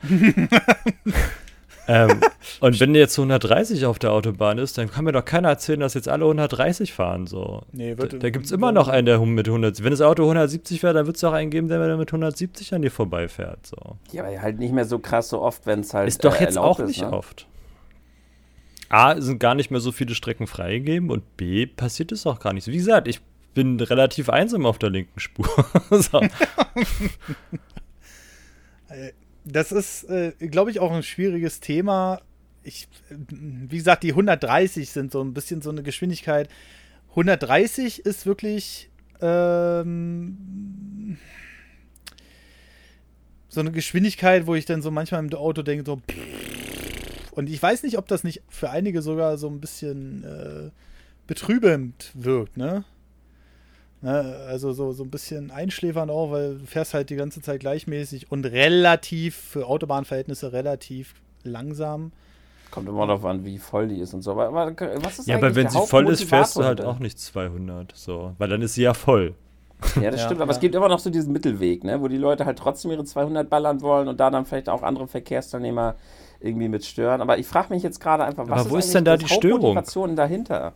ähm, und wenn jetzt 130 auf der Autobahn ist, dann kann mir doch keiner erzählen, dass jetzt alle 130 fahren. So. Nee, wird, da da gibt es immer noch einen, der mit 100. Wenn das Auto 170 fährt, dann wird es auch einen geben, der mit 170 an dir vorbeifährt. So. Ja, aber halt nicht mehr so krass so oft, wenn es halt. Ist doch äh, jetzt auch ist, nicht ne? oft. A, sind gar nicht mehr so viele Strecken freigegeben und B, passiert es auch gar nicht so. Wie gesagt, ich bin relativ einsam auf der linken Spur. das ist, äh, glaube ich, auch ein schwieriges Thema. Ich, wie gesagt, die 130 sind so ein bisschen so eine Geschwindigkeit. 130 ist wirklich ähm, so eine Geschwindigkeit, wo ich dann so manchmal im Auto denke, so. Und ich weiß nicht, ob das nicht für einige sogar so ein bisschen äh, betrübend wirkt, ne? Ne, also so, so ein bisschen einschläfern auch, weil du fährst halt die ganze Zeit gleichmäßig und relativ, für Autobahnverhältnisse relativ langsam. Kommt immer darauf an, wie voll die ist und so. Aber, was ist ja, aber wenn sie voll ist, fährst du halt auch nicht 200. So, weil dann ist sie ja voll. Ja, das stimmt, ja, aber ja. es gibt immer noch so diesen Mittelweg, ne, wo die Leute halt trotzdem ihre 200 ballern wollen und da dann vielleicht auch andere Verkehrsteilnehmer irgendwie mit stören. Aber ich frage mich jetzt gerade einfach, was aber wo ist, ist denn da die Störung? dahinter?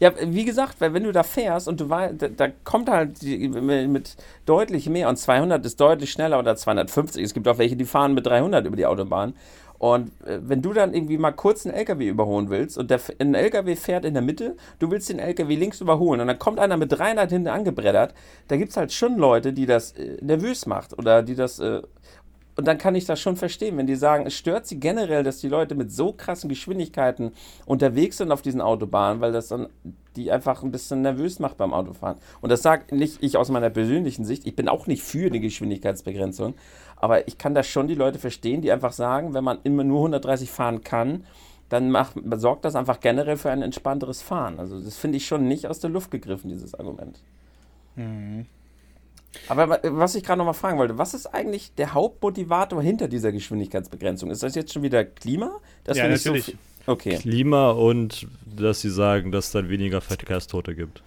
Ja, wie gesagt, weil wenn du da fährst und du weißt, da, da kommt halt die, mit deutlich mehr und 200 ist deutlich schneller oder 250. Es gibt auch welche, die fahren mit 300 über die Autobahn. Und äh, wenn du dann irgendwie mal kurz einen LKW überholen willst und der, ein LKW fährt in der Mitte, du willst den LKW links überholen und dann kommt einer mit 300 hinten angebreddert, da gibt es halt schon Leute, die das äh, nervös macht oder die das. Äh, und dann kann ich das schon verstehen, wenn die sagen, es stört sie generell, dass die Leute mit so krassen Geschwindigkeiten unterwegs sind auf diesen Autobahnen, weil das dann die einfach ein bisschen nervös macht beim Autofahren. Und das sage nicht ich aus meiner persönlichen Sicht. Ich bin auch nicht für eine Geschwindigkeitsbegrenzung. Aber ich kann da schon die Leute verstehen, die einfach sagen, wenn man immer nur 130 fahren kann, dann macht, sorgt das einfach generell für ein entspannteres Fahren. Also das finde ich schon nicht aus der Luft gegriffen, dieses Argument. Mhm. Aber was ich gerade noch mal fragen wollte, was ist eigentlich der Hauptmotivator hinter dieser Geschwindigkeitsbegrenzung? Ist das jetzt schon wieder Klima? Das ja, natürlich. So okay. Klima und dass sie sagen, dass es dann weniger Verkehrstote gibt.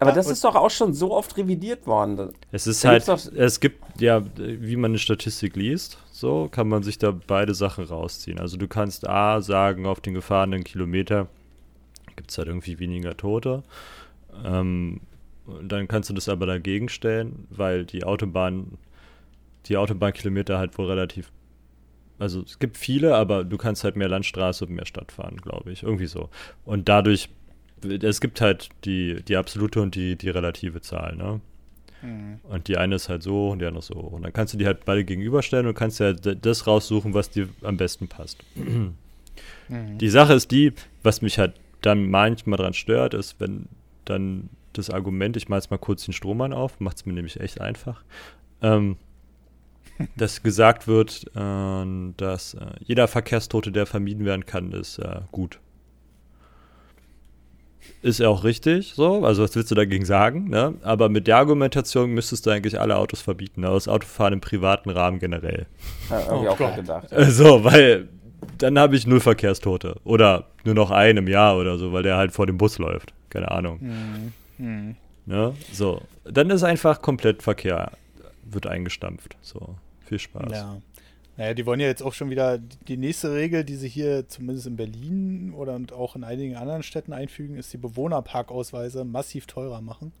Aber das ist doch auch schon so oft revidiert worden. Es ist da halt, es gibt ja, wie man eine Statistik liest, so kann man sich da beide Sachen rausziehen. Also du kannst A sagen, auf den gefahrenen Kilometer gibt es halt irgendwie weniger Tote. Ähm, dann kannst du das aber dagegen stellen, weil die Autobahn, die Autobahnkilometer halt wohl relativ also es gibt viele, aber du kannst halt mehr Landstraße und mehr Stadt fahren, glaube ich. Irgendwie so. Und dadurch es gibt halt die, die absolute und die, die relative Zahl, ne? Mhm. Und die eine ist halt so und die andere so. Und dann kannst du die halt beide gegenüberstellen und kannst ja das raussuchen, was dir am besten passt. Mhm. Die Sache ist die, was mich halt dann manchmal dran stört, ist, wenn dann das Argument, ich mache jetzt mal kurz den Strohmann auf, macht es mir nämlich echt einfach, ähm, dass gesagt wird, äh, dass äh, jeder Verkehrstote, der vermieden werden kann, ist äh, gut ist ja auch richtig, so, also was willst du dagegen sagen, ne? Aber mit der Argumentation müsstest du eigentlich alle Autos verbieten, ne? das Autofahren im privaten Rahmen generell. Ja, hab oh ich auch Gott. gedacht. Ja. So, weil dann habe ich null Verkehrstote. Oder nur noch einen im Jahr oder so, weil der halt vor dem Bus läuft. Keine Ahnung. Mhm. Mhm. Ne? So. Dann ist einfach komplett Verkehr, wird eingestampft. So. Viel Spaß. Ja. Naja, die wollen ja jetzt auch schon wieder die nächste Regel, die sie hier zumindest in Berlin oder und auch in einigen anderen Städten einfügen, ist die Bewohnerparkausweise massiv teurer machen.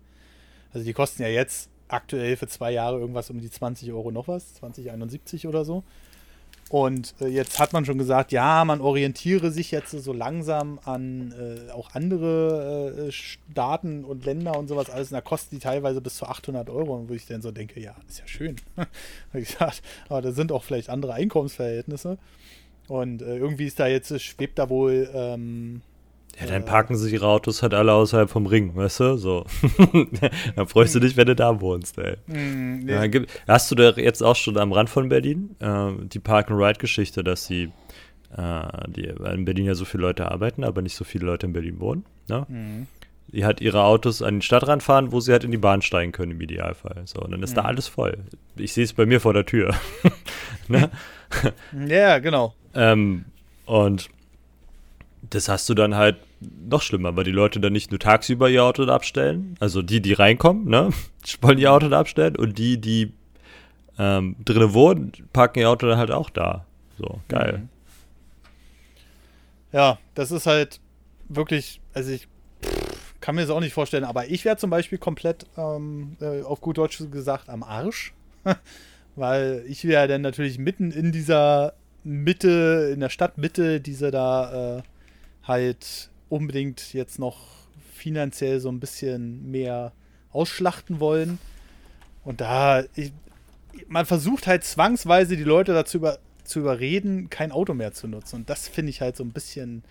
Also die kosten ja jetzt aktuell für zwei Jahre irgendwas um die 20 Euro noch was, 2071 oder so. Und äh, jetzt hat man schon gesagt, ja, man orientiere sich jetzt so langsam an äh, auch andere äh, Staaten und Länder und sowas alles. Und da kosten die teilweise bis zu 800 Euro. Und wo ich dann so denke, ja, ist ja schön. Wie gesagt, aber da sind auch vielleicht andere Einkommensverhältnisse. Und äh, irgendwie ist da jetzt, schwebt da wohl ähm, ja, dann parken sich ihre Autos halt alle außerhalb vom Ring, weißt du? So. dann freust du dich, wenn du da wohnst, ey. Mm, nee. ja, gibt, hast du da jetzt auch schon am Rand von Berlin äh, die Park-and-Ride-Geschichte, dass sie äh, die, in Berlin ja so viele Leute arbeiten, aber nicht so viele Leute in Berlin wohnen. Ne? Mm. Die halt ihre Autos an den Stadtrand fahren, wo sie halt in die Bahn steigen können im Idealfall. So, und dann ist mm. da mhm. alles voll. Ich sehe es bei mir vor der Tür. ne? Ja, genau. Ähm, und das hast du dann halt noch schlimmer, weil die Leute dann nicht nur tagsüber ihr Auto da abstellen, also die, die reinkommen, ne, wollen ihr Auto da abstellen und die, die ähm, drinnen wohnen, parken ihr Auto dann halt auch da. So, geil. Mhm. Ja, das ist halt wirklich, also ich kann mir das auch nicht vorstellen, aber ich wäre zum Beispiel komplett, ähm, äh, auf gut Deutsch gesagt, am Arsch. Weil ich wäre dann natürlich mitten in dieser Mitte, in der Stadtmitte, diese da äh, halt unbedingt jetzt noch finanziell so ein bisschen mehr ausschlachten wollen. Und da, ich, man versucht halt zwangsweise die Leute dazu über, zu überreden, kein Auto mehr zu nutzen. Und das finde ich halt so ein bisschen.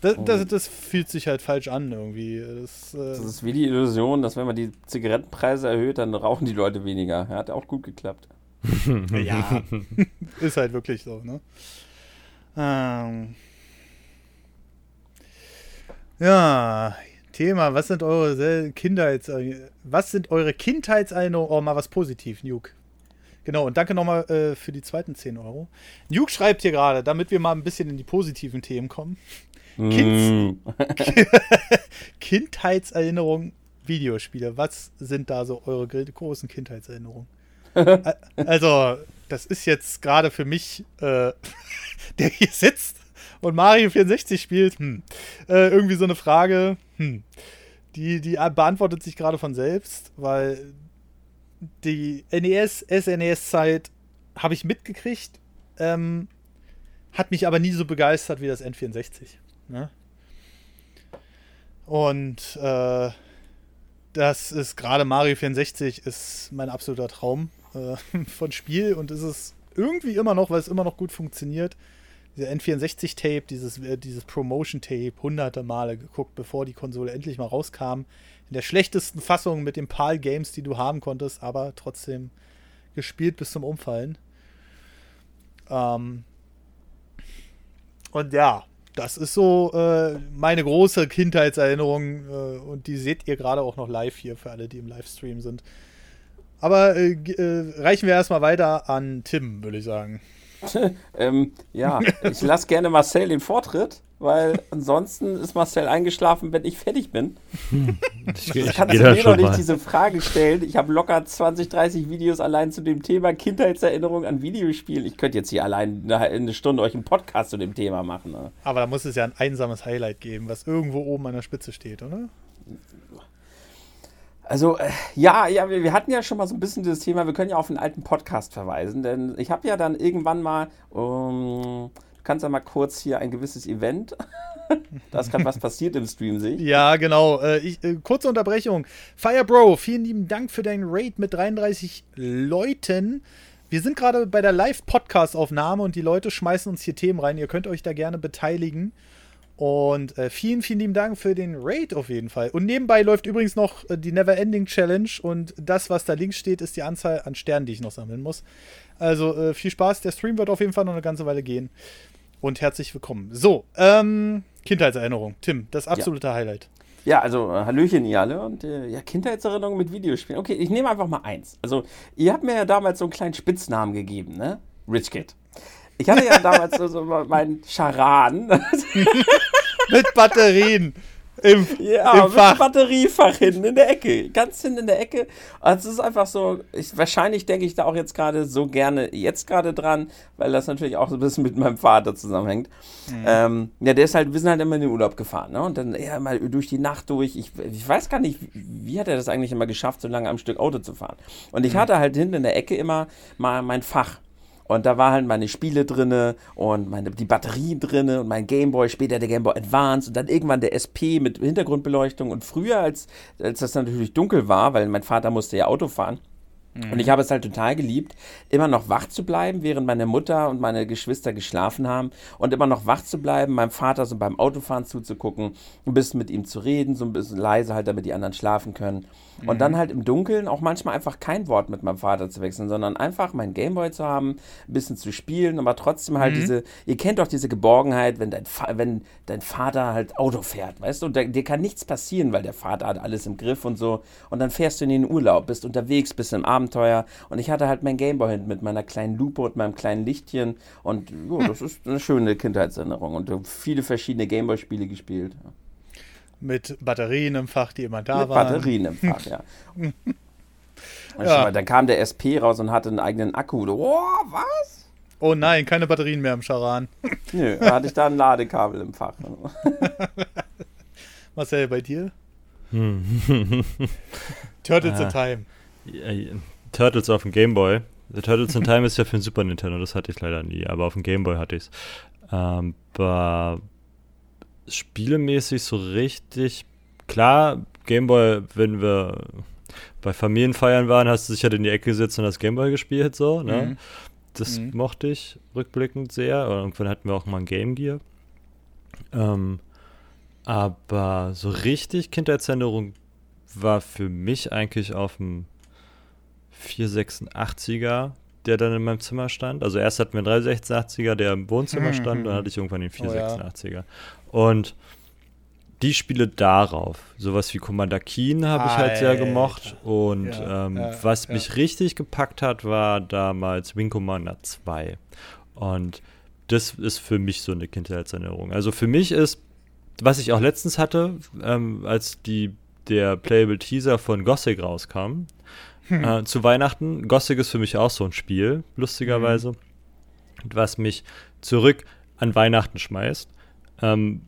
Das, das, das, fühlt sich halt falsch an irgendwie. Das, äh das, ist wie die Illusion, dass wenn man die Zigarettenpreise erhöht, dann rauchen die Leute weniger. Ja, hat auch gut geklappt. ja, ist halt wirklich so, ne? Ähm, ja, Thema, was sind eure Kindheits was sind eure Kindheitserinnerungen? Oh, mal was positiv, Nuke. Genau, und danke nochmal äh, für die zweiten 10 Euro. Nuke schreibt hier gerade, damit wir mal ein bisschen in die positiven Themen kommen. Mm. Kindheitserinnerungen, Videospiele. Was sind da so eure großen Kindheitserinnerungen? also, das ist jetzt gerade für mich, äh, der hier sitzt und Mario 64 spielt, hm, äh, irgendwie so eine Frage, hm, die, die beantwortet sich gerade von selbst, weil die NES, SNES-Zeit habe ich mitgekriegt, ähm, hat mich aber nie so begeistert wie das N64. Ne? Und äh, das ist gerade Mario 64 ist mein absoluter Traum äh, von Spiel und ist es irgendwie immer noch, weil es immer noch gut funktioniert. Dieser N64-Tape, dieses, äh, dieses Promotion-Tape, hunderte Male geguckt, bevor die Konsole endlich mal rauskam. In der schlechtesten Fassung mit den PAL-Games, die du haben konntest, aber trotzdem gespielt bis zum Umfallen. Ähm und ja, das ist so äh, meine große Kindheitserinnerung äh, und die seht ihr gerade auch noch live hier für alle, die im Livestream sind. Aber äh, äh reichen wir erstmal weiter an Tim, würde ich sagen. ähm, ja, ich lasse gerne Marcel den Vortritt, weil ansonsten ist Marcel eingeschlafen, wenn ich fertig bin. Ich, ich kannst du mir doch nicht diese Frage stellen. Ich habe locker 20, 30 Videos allein zu dem Thema Kindheitserinnerung an Videospielen. Ich könnte jetzt hier allein eine Stunde euch einen Podcast zu dem Thema machen. Ne? Aber da muss es ja ein einsames Highlight geben, was irgendwo oben an der Spitze steht, oder? Also, äh, ja, ja, wir, wir, hatten ja schon mal so ein bisschen dieses Thema, wir können ja auf einen alten Podcast verweisen, denn ich habe ja dann irgendwann mal, um, du kannst ja mal kurz hier ein gewisses Event, da ist gerade was passiert im Stream, sehe ich. Ja, genau. Äh, ich, äh, kurze Unterbrechung. Firebro, vielen lieben Dank für deinen Raid mit 33 Leuten. Wir sind gerade bei der Live-Podcast-Aufnahme und die Leute schmeißen uns hier Themen rein. Ihr könnt euch da gerne beteiligen. Und äh, vielen, vielen lieben Dank für den Raid auf jeden Fall. Und nebenbei läuft übrigens noch äh, die Neverending Challenge und das, was da links steht, ist die Anzahl an Sternen, die ich noch sammeln muss. Also äh, viel Spaß. Der Stream wird auf jeden Fall noch eine ganze Weile gehen. Und herzlich willkommen. So, ähm, Kindheitserinnerung. Tim, das absolute ja. Highlight. Ja, also äh, Hallöchen ihr alle und äh, ja, Kindheitserinnerungen mit Videospielen. Okay, ich nehme einfach mal eins. Also, ihr habt mir ja damals so einen kleinen Spitznamen gegeben, ne? Rich Kid. Ich hatte ja damals so, so meinen Charan. mit Batterien. Im, ja, im Fach. Batteriefach hinten in der Ecke. Ganz hinten in der Ecke. Also es ist einfach so, ich, wahrscheinlich denke ich da auch jetzt gerade so gerne jetzt gerade dran, weil das natürlich auch so ein bisschen mit meinem Vater zusammenhängt. Mhm. Ähm, ja, der ist halt, wir sind halt immer in den Urlaub gefahren, ne? Und dann ja mal durch die Nacht durch. Ich, ich weiß gar nicht, wie hat er das eigentlich immer geschafft, so lange am Stück Auto zu fahren? Und ich mhm. hatte halt hinten in der Ecke immer mal mein Fach. Und da waren halt meine Spiele drinne und meine, die Batterien drinne und mein Gameboy, später der Gameboy Advance und dann irgendwann der SP mit Hintergrundbeleuchtung. Und früher, als, als das natürlich dunkel war, weil mein Vater musste ja Auto fahren, Mhm. Und ich habe es halt total geliebt, immer noch wach zu bleiben, während meine Mutter und meine Geschwister geschlafen haben und immer noch wach zu bleiben, meinem Vater so beim Autofahren zuzugucken, ein bisschen mit ihm zu reden, so ein bisschen leise halt, damit die anderen schlafen können. Mhm. Und dann halt im Dunkeln auch manchmal einfach kein Wort mit meinem Vater zu wechseln, sondern einfach meinen Gameboy zu haben, ein bisschen zu spielen, aber trotzdem halt mhm. diese, ihr kennt doch diese Geborgenheit, wenn dein, wenn dein Vater halt Auto fährt, weißt du, und da, dir kann nichts passieren, weil der Vater hat alles im Griff und so. Und dann fährst du in den Urlaub, bist unterwegs, bist im Abend Abenteuer. Und ich hatte halt mein Gameboy hinten mit meiner kleinen Lupe und meinem kleinen Lichtchen. Und jo, das ist eine schöne Kindheitserinnerung. Und viele verschiedene Gameboy-Spiele gespielt. Mit Batterien im Fach, die immer da mit waren. Batterien im Fach, ja. ja. Mal, dann kam der SP raus und hatte einen eigenen Akku. Oh, was? Oh nein, keine Batterien mehr im Charan. Nö, da hatte ich da ein Ladekabel im Fach. Marcel, bei dir? Hm. Turtles in Time. Turtles auf dem Gameboy. The Turtles in Time ist ja für den Super Nintendo, das hatte ich leider nie, aber auf dem Gameboy hatte ich es. Aber spielemäßig so richtig, klar, Gameboy, wenn wir bei Familienfeiern waren, hast du dich halt in die Ecke gesetzt und das Gameboy gespielt, so, ne? Mhm. Das mhm. mochte ich rückblickend sehr. Und irgendwann hatten wir auch mal ein Game Gear. Ähm, aber so richtig Kindheitsänderung war für mich eigentlich auf dem 486er, der dann in meinem Zimmer stand. Also erst hatten wir einen 386er, der im Wohnzimmer hm, stand, dann hm. hatte ich irgendwann den 486er. Oh, ja. Und die Spiele darauf, sowas wie Commander Keen habe ich halt sehr gemocht. Und ja, ähm, ja, was mich richtig gepackt hat, war damals Wing Commander 2. Und das ist für mich so eine Kindheitserinnerung. Also für mich ist, was ich auch letztens hatte, ähm, als die, der Playable Teaser von Gothic rauskam, hm. Äh, zu Weihnachten. Gothic ist für mich auch so ein Spiel, lustigerweise, hm. was mich zurück an Weihnachten schmeißt, ähm,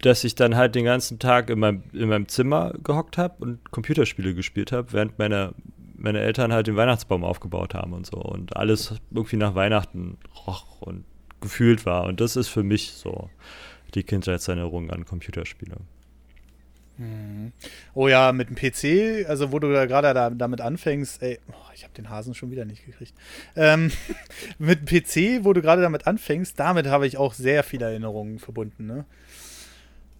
dass ich dann halt den ganzen Tag in meinem, in meinem Zimmer gehockt habe und Computerspiele gespielt habe, während meine, meine Eltern halt den Weihnachtsbaum aufgebaut haben und so und alles irgendwie nach Weihnachten roch und gefühlt war. Und das ist für mich so die Kindheitserinnerung an Computerspiele. Oh ja, mit dem PC, also wo du da gerade da, damit anfängst, ey, oh, ich habe den Hasen schon wieder nicht gekriegt. Ähm, mit dem PC, wo du gerade damit anfängst, damit habe ich auch sehr viele Erinnerungen verbunden. Ne?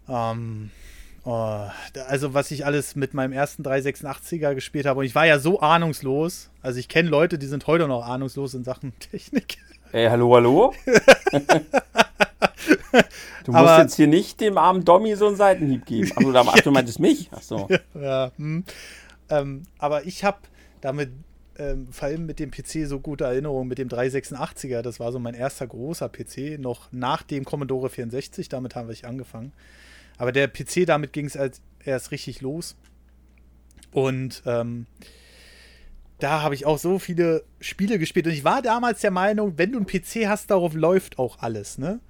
Ähm, oh, also was ich alles mit meinem ersten 386er gespielt habe und ich war ja so ahnungslos. Also ich kenne Leute, die sind heute noch ahnungslos in Sachen Technik. Ey, hallo, hallo? du musst Aber- jetzt hier nicht dem armen Dommy so einen Seitenhieb geben. Ach, du, ach, du meintest mich? Ach so. ja, hm. ähm, aber ich habe damit ähm, vor allem mit dem PC so gute Erinnerungen mit dem 386er. Das war so mein erster großer PC, noch nach dem Commodore 64. Damit habe ich angefangen. Aber der PC, damit ging es erst richtig los. Und ähm, da habe ich auch so viele Spiele gespielt. Und ich war damals der Meinung, wenn du einen PC hast, darauf läuft auch alles, ne?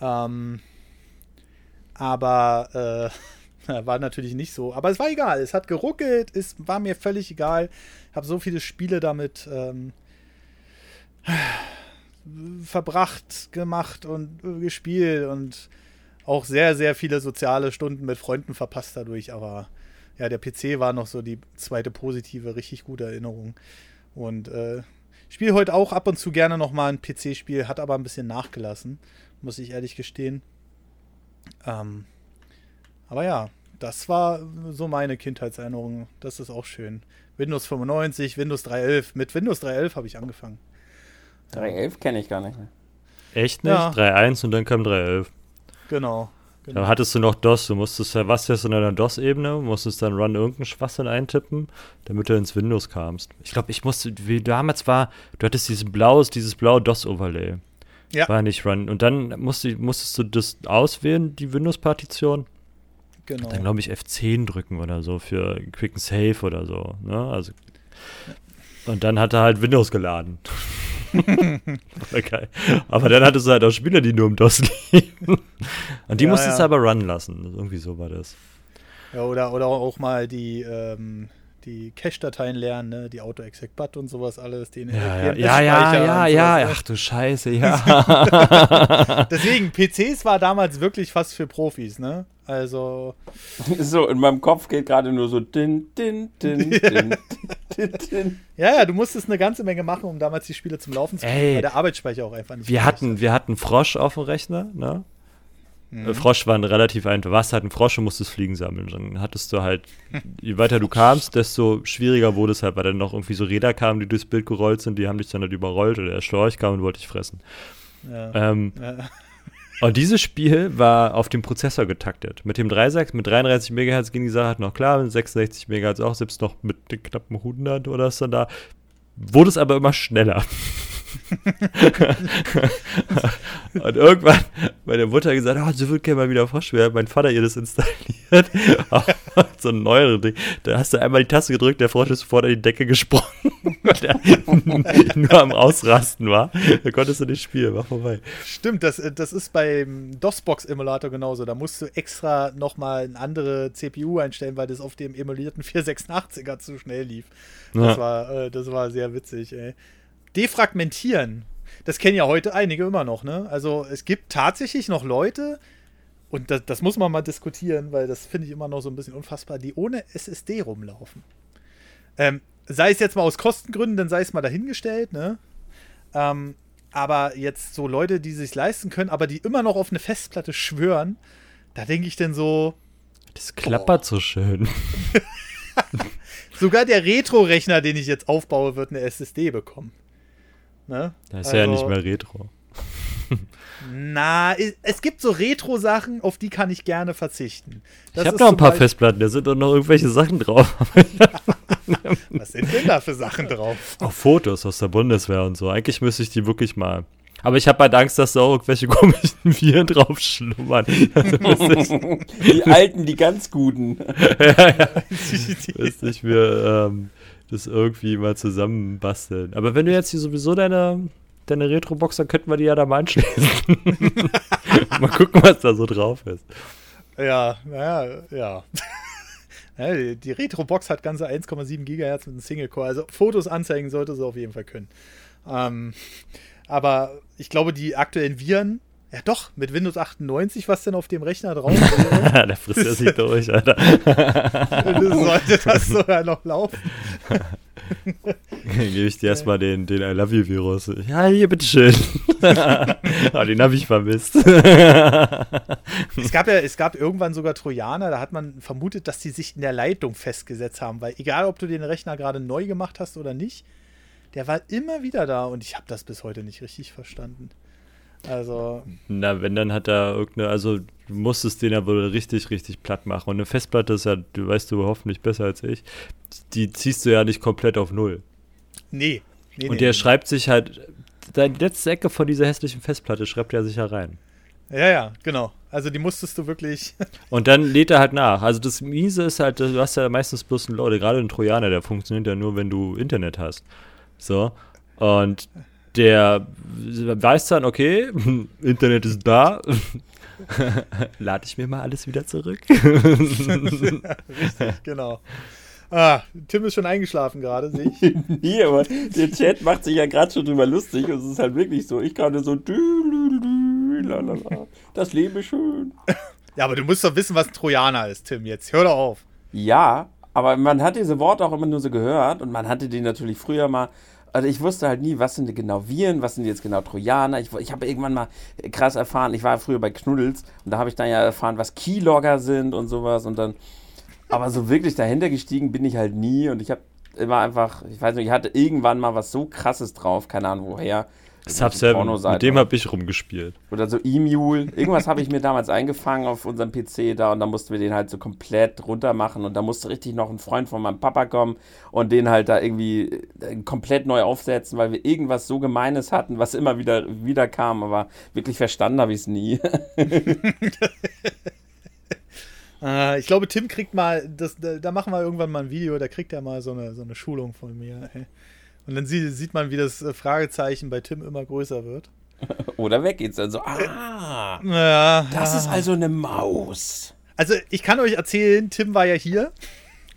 Ähm, aber äh, war natürlich nicht so. Aber es war egal. Es hat geruckelt. Es war mir völlig egal. Ich habe so viele Spiele damit ähm, verbracht, gemacht und äh, gespielt und auch sehr, sehr viele soziale Stunden mit Freunden verpasst dadurch. Aber ja, der PC war noch so die zweite positive, richtig gute Erinnerung. Und äh, spiele heute auch ab und zu gerne nochmal ein PC-Spiel, hat aber ein bisschen nachgelassen, muss ich ehrlich gestehen. Ähm, aber ja, das war so meine Kindheitserinnerung. Das ist auch schön. Windows 95, Windows 3.11. Mit Windows 3.11 habe ich angefangen. 311 kenne ich gar nicht mehr. Echt nicht? Ja. 3.1 und dann kam 3.11. Genau. Da genau. hattest du noch DOS, du musstest ja, was jetzt in einer DOS-Ebene, musstest dann Run irgendeinen Schwachsinn eintippen, damit du ins Windows kamst. Ich glaube, ich musste, wie damals war, du hattest dieses blaues, dieses blaue DOS-Overlay. Ja. War nicht Run. Und dann musste, musstest du das auswählen, die Windows-Partition. genau. Dann glaube ich F10 drücken oder so für Quick and Save oder so. Ne? Also, und dann hat er halt Windows geladen. Geil. Aber dann hattest du halt auch Spiele, die nur im DOS liegen. Und die Ja, musstest du ja. aber run lassen. Irgendwie so war das. Ja, oder, oder auch mal die, ähm, die Cache-Dateien lernen, ne? die Auto-Exec-Bat und sowas alles. Den Ja, ja, ja, ja, und ja, sowas, ne? Ach du Scheiße, ja. Deswegen, PCs war damals wirklich fast für Profis, ne? Also, So, in meinem Kopf geht gerade nur so din, din, din, din, din, din. ja, ja, du musstest eine ganze Menge machen, um damals die Spiele zum Laufen zu Ey. kriegen, weil der Arbeitsspeicher auch einfach nicht Wir hatten, wir hatten Frosch auf dem Rechner, ne? Mhm. Äh, Frosch war ein relativ einfach. Warst halt ein Frosch und musstest Fliegen sammeln. Dann hattest du halt, je weiter du kamst, desto schwieriger wurde es halt, weil dann noch irgendwie so Räder kamen, die durchs Bild gerollt sind, die haben dich dann halt überrollt oder der Storch kam und wollte dich fressen. Ja. Ähm, Ja. und dieses Spiel war auf dem Prozessor getaktet. Mit dem 36, mit 33 MHz ging die Sache halt noch klar, mit 66 MHz auch, selbst noch mit den knappen 100 oder dann da. Wurde es aber immer schneller. und irgendwann meine Mutter gesagt, oh, sie würde gerne mal wieder Frosch werden. Mein Vater ihr das installiert. So ein neuere Ding. Da hast du einmal die Taste gedrückt, der Frosch ist sofort an die Decke gesprungen, weil der nur am Ausrasten war. Da konntest du nicht spielen, war vorbei. Stimmt, das, äh, das ist beim DOS-Box-Emulator genauso. Da musst du extra nochmal eine andere CPU einstellen, weil das auf dem emulierten 486er zu schnell lief. Das, Ja. war, äh, das war sehr witzig, ey. Defragmentieren. Das kennen ja heute einige immer noch, ne? Also es gibt tatsächlich noch Leute, und das, das muss man mal diskutieren, weil das finde ich immer noch so ein bisschen unfassbar, die ohne SSD rumlaufen. Ähm, sei es jetzt mal aus Kostengründen, dann sei es mal dahingestellt, ne? Ähm, aber jetzt so Leute, die sich leisten können, aber die immer noch auf eine Festplatte schwören, da denke ich dann so, Das klappert so schön. sogar der Retro-Rechner, den ich jetzt aufbaue, wird eine SSD bekommen. Ne? Das ist ja nicht Also- mehr Retro. Na, es gibt so Retro-Sachen, auf die kann ich gerne verzichten. Das ich habe noch ein paar Beispiel- Festplatten, da sind doch noch irgendwelche Sachen drauf. Was sind denn da für Sachen drauf? Auch Fotos aus der Bundeswehr und so. Eigentlich müsste ich die wirklich mal. Aber ich habe halt Angst, dass da auch irgendwelche komischen Viren drauf schlummern. Also Die alten, die ganz guten. müsste ich mir ähm, das irgendwie mal zusammenbasteln. Aber wenn du jetzt hier sowieso deine, deine Retro-Box, dann könnten wir die ja da mal anschließen. mal gucken, was da so drauf ist. Ja, naja, ja. ja die, die Retro-Box hat ganze 1,7 Gigahertz mit einem Single-Core. Also Fotos anzeigen sollte sie auf jeden Fall können. Ähm, aber ich glaube, die aktuellen Viren, ja doch, mit Windows 98, was denn auf dem Rechner drauf ist. Der frisst ja sich durch, Alter. sollte das sogar noch laufen. Gebe ich dir erstmal den, den I Love You Virus. Ja, hier, bitteschön. oh, den habe ich vermisst. es, gab ja, es gab irgendwann sogar Trojaner, da hat man vermutet, dass die sich in der Leitung festgesetzt haben, weil egal, ob du den Rechner gerade neu gemacht hast oder nicht, der war immer wieder da und ich habe das bis heute nicht richtig verstanden. Also. Na, wenn, dann hat er irgendeine, also du musstest den ja wohl richtig, richtig platt machen. Und eine Festplatte ist ja, du weißt du hoffentlich besser als ich, die ziehst du ja nicht komplett auf Null. Nee. nee und der nee. schreibt sich halt, deine letzte Ecke von dieser hässlichen Festplatte schreibt er sich ja rein. Ja, ja, genau. Also die musstest du wirklich. und dann lädt er halt nach. Also das Miese ist halt, du hast ja meistens bloß einen Leute, gerade ein Trojaner, der funktioniert ja nur, wenn du Internet hast. So. Und der weiß dann, okay, Internet ist da. Lade ich mir mal alles wieder zurück. Richtig, genau. Ah, Tim ist schon eingeschlafen gerade, sehe ich. nee, aber der Chat macht sich ja gerade schon drüber lustig und es ist halt wirklich so. Ich gerade so. Das Leben ist schön. Ja, aber du musst doch wissen, was ein Trojaner ist, Tim, jetzt. Hör doch auf. Ja, aber man hat diese Worte auch immer nur so gehört und man hatte die natürlich früher mal also ich wusste halt nie, was sind genau Viren, was sind jetzt genau Trojaner. Ich, ich habe irgendwann mal krass erfahren, ich war früher bei Knuddels und da habe ich dann ja erfahren, was Keylogger sind und sowas und dann, aber so wirklich dahinter gestiegen bin ich halt nie und ich habe immer einfach, ich weiß nicht, ich hatte irgendwann mal was so krasses drauf, keine Ahnung woher. Sub 7, mit dem habe ich rumgespielt. Oder so E-Mule. Irgendwas habe ich mir damals eingefangen auf unserem PC da und da mussten wir den halt so komplett runter machen und da musste richtig noch ein Freund von meinem Papa kommen und den halt da irgendwie äh, komplett neu aufsetzen, weil wir irgendwas so Gemeines hatten, was immer wieder, wieder kam, aber wirklich verstanden habe ich es nie. äh, ich glaube, Tim kriegt mal, das, da machen wir irgendwann mal ein Video, da kriegt er mal so eine, so eine Schulung von mir. Ey. Und dann sieht man, wie das äh, Fragezeichen bei Tim immer größer wird. Oder weg geht's dann so. Ah, ja, das ja. ist also eine Maus. Also ich kann euch erzählen, Tim war ja hier.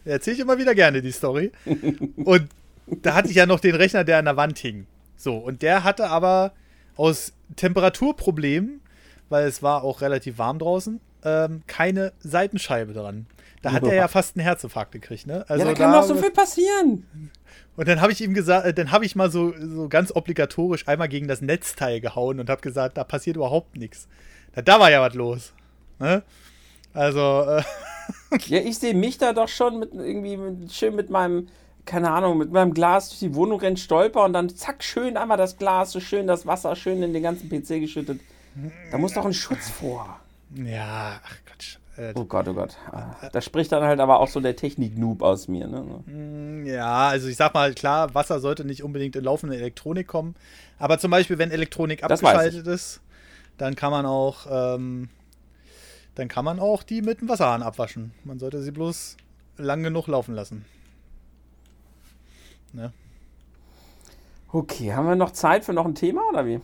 Erzähle ich immer wieder gerne die Story. und da hatte ich ja noch den Rechner, der an der Wand hing. So, und der hatte aber aus Temperaturproblemen, weil es war auch relativ warm draußen, ähm, keine Seitenscheibe dran. Da hat er ja fast einen Herzinfarkt gekriegt, ne? Also ja, da kann da, doch so viel passieren. Und dann habe ich ihm gesagt, äh, dann habe ich mal so, so ganz obligatorisch einmal gegen das Netzteil gehauen und habe gesagt, da passiert überhaupt nichts. Da, da war ja was los. Ne? Also. Äh ja, ich sehe mich da doch schon mit irgendwie mit, schön mit meinem, keine Ahnung, mit meinem Glas durch die Wohnung rennt, stolper und dann zack, schön einmal das Glas, so schön das Wasser, schön in den ganzen PC geschüttet. Da muss doch ein Schutz vor. Ja, ach. Äh, oh Gott, oh Gott. Ah, da spricht dann halt aber auch so der Technik-Noob aus mir. Ne? Mm, ja, also ich sag mal, klar, Wasser sollte nicht unbedingt in laufende Elektronik kommen. Aber zum Beispiel, wenn Elektronik abgeschaltet ist, dann kann man auch, ähm, dann kann man auch die mit dem Wasserhahn abwaschen. Man sollte sie bloß lang genug laufen lassen. Ne? Okay, haben wir noch Zeit für noch ein Thema oder wie?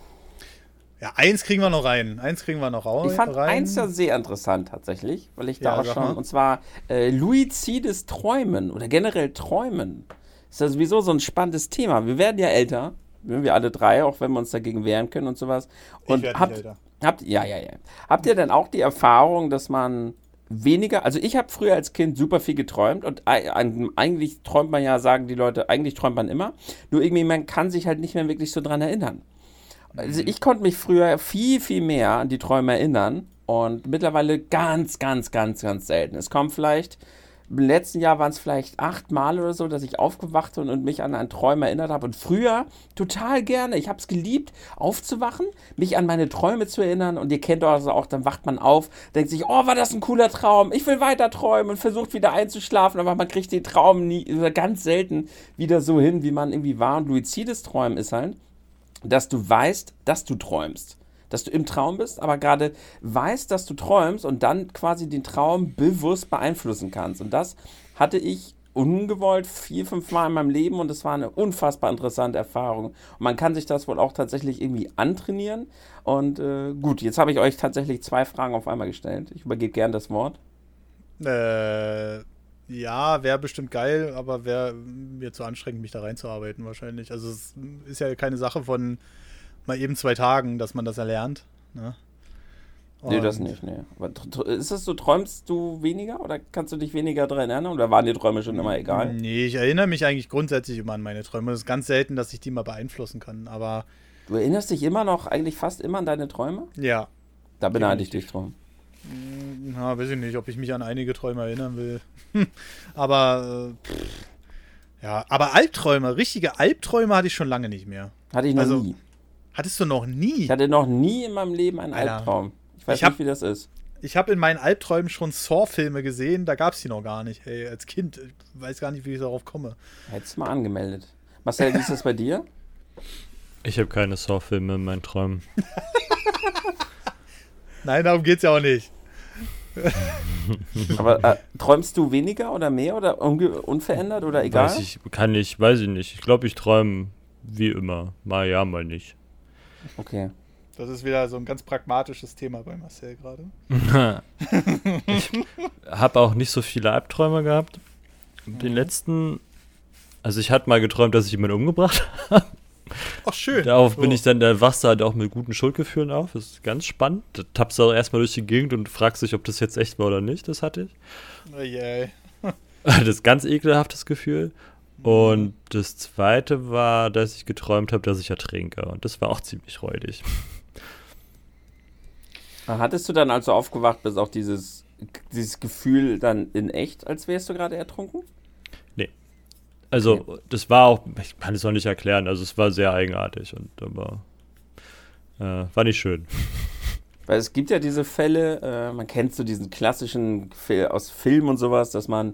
Ja, eins kriegen wir noch rein. Eins kriegen wir noch rein. Ich fand eins ja sehr interessant tatsächlich, weil ich da ja, auch schon, mal. und zwar äh, luizides Träumen oder generell Träumen. Ist ja sowieso so ein spannendes Thema. Wir werden ja älter, wir alle drei, auch wenn wir uns dagegen wehren können und sowas. Und ich habt, älter. habt, ja, ja, ja. Habt ihr denn auch die Erfahrung, dass man weniger, also ich habe früher als Kind super viel geträumt und eigentlich träumt man ja, sagen die Leute, eigentlich träumt man immer, nur irgendwie man kann sich halt nicht mehr wirklich so dran erinnern. Also ich konnte mich früher viel, viel mehr an die Träume erinnern und mittlerweile ganz, ganz, ganz, ganz selten. Es kommt vielleicht, im letzten Jahr waren es vielleicht acht Mal oder so, dass ich aufgewacht bin und mich an einen Traum erinnert habe. Und früher total gerne. Ich habe es geliebt, aufzuwachen, mich an meine Träume zu erinnern. Und ihr kennt also auch, dann wacht man auf, denkt sich, oh, war das ein cooler Traum. Ich will weiter träumen und versucht wieder einzuschlafen. Aber man kriegt den Traum nie, ganz selten wieder so hin, wie man irgendwie war. Und luizides Träumen ist halt, dass du weißt, dass du träumst. Dass du im Traum bist, aber gerade weißt, dass du träumst und dann quasi den Traum bewusst beeinflussen kannst. Und das hatte ich ungewollt vier, fünf Mal in meinem Leben und es war eine unfassbar interessante Erfahrung. Und man kann sich das wohl auch tatsächlich irgendwie antrainieren. Und äh, gut, jetzt habe ich euch tatsächlich zwei Fragen auf einmal gestellt. Ich übergebe gern das Wort. Äh, ja, wäre bestimmt geil, aber wäre mir zu anstrengend, mich da reinzuarbeiten wahrscheinlich. Also es ist ja keine Sache von mal eben zwei Tagen, dass man das erlernt. Ne? Nee, das nicht, nee. Aber ist es so, träumst du weniger oder kannst du dich weniger daran erinnern oder waren die Träume schon immer egal? Nee, ich erinnere mich eigentlich grundsätzlich immer an meine Träume. Es ist ganz selten, dass ich die mal beeinflussen kann, aber. Du erinnerst dich immer noch, eigentlich fast immer an deine Träume? Ja. Da beneide ich dich drum. Na, weiß ich nicht, ob ich mich an einige Träume erinnern will. aber. Äh, pff, ja, aber Albträume, richtige Albträume hatte ich schon lange nicht mehr. Hatte ich noch also, nie. Hattest du noch nie? Ich hatte noch nie in meinem Leben einen Alter. Albtraum. Ich weiß ich hab, nicht, wie das ist. Ich habe in meinen Albträumen schon Saw-Filme gesehen, da gab es die noch gar nicht. Hey, als Kind, ich weiß gar nicht, wie ich darauf komme. Hättest du mal angemeldet. Marcel, wie ist das bei dir? Ich habe keine Saw-Filme in meinen Träumen. Nein, darum geht es ja auch nicht. Aber äh, träumst du weniger oder mehr oder unverändert oder egal? Weiß ich, kann ich, weiß ich nicht. Ich glaube, ich träume wie immer. Mal ja, mal nicht. Okay. Das ist wieder so ein ganz pragmatisches Thema bei Marcel gerade. ich habe auch nicht so viele Albträume gehabt. Den mhm. letzten, also ich hatte mal geträumt, dass ich jemanden umgebracht habe. Ach, schön. Darauf so. bin ich dann, da wachst du halt auch mit guten Schuldgefühlen auf. Das ist ganz spannend. Da tappst du auch erstmal durch die Gegend und fragst dich, ob das jetzt echt war oder nicht. Das hatte ich. Oh yeah. das ist ganz ekelhaftes Gefühl. Und das zweite war, dass ich geträumt habe, dass ich ertrinke. Und das war auch ziemlich räudig. Hattest du dann, als du aufgewacht bist, auch dieses, dieses Gefühl dann in echt, als wärst du gerade ertrunken? Also, das war auch, ich kann es auch nicht erklären, also es war sehr eigenartig und aber äh, war nicht schön. Weil es gibt ja diese Fälle, äh, man kennt so diesen klassischen aus Film und sowas, dass man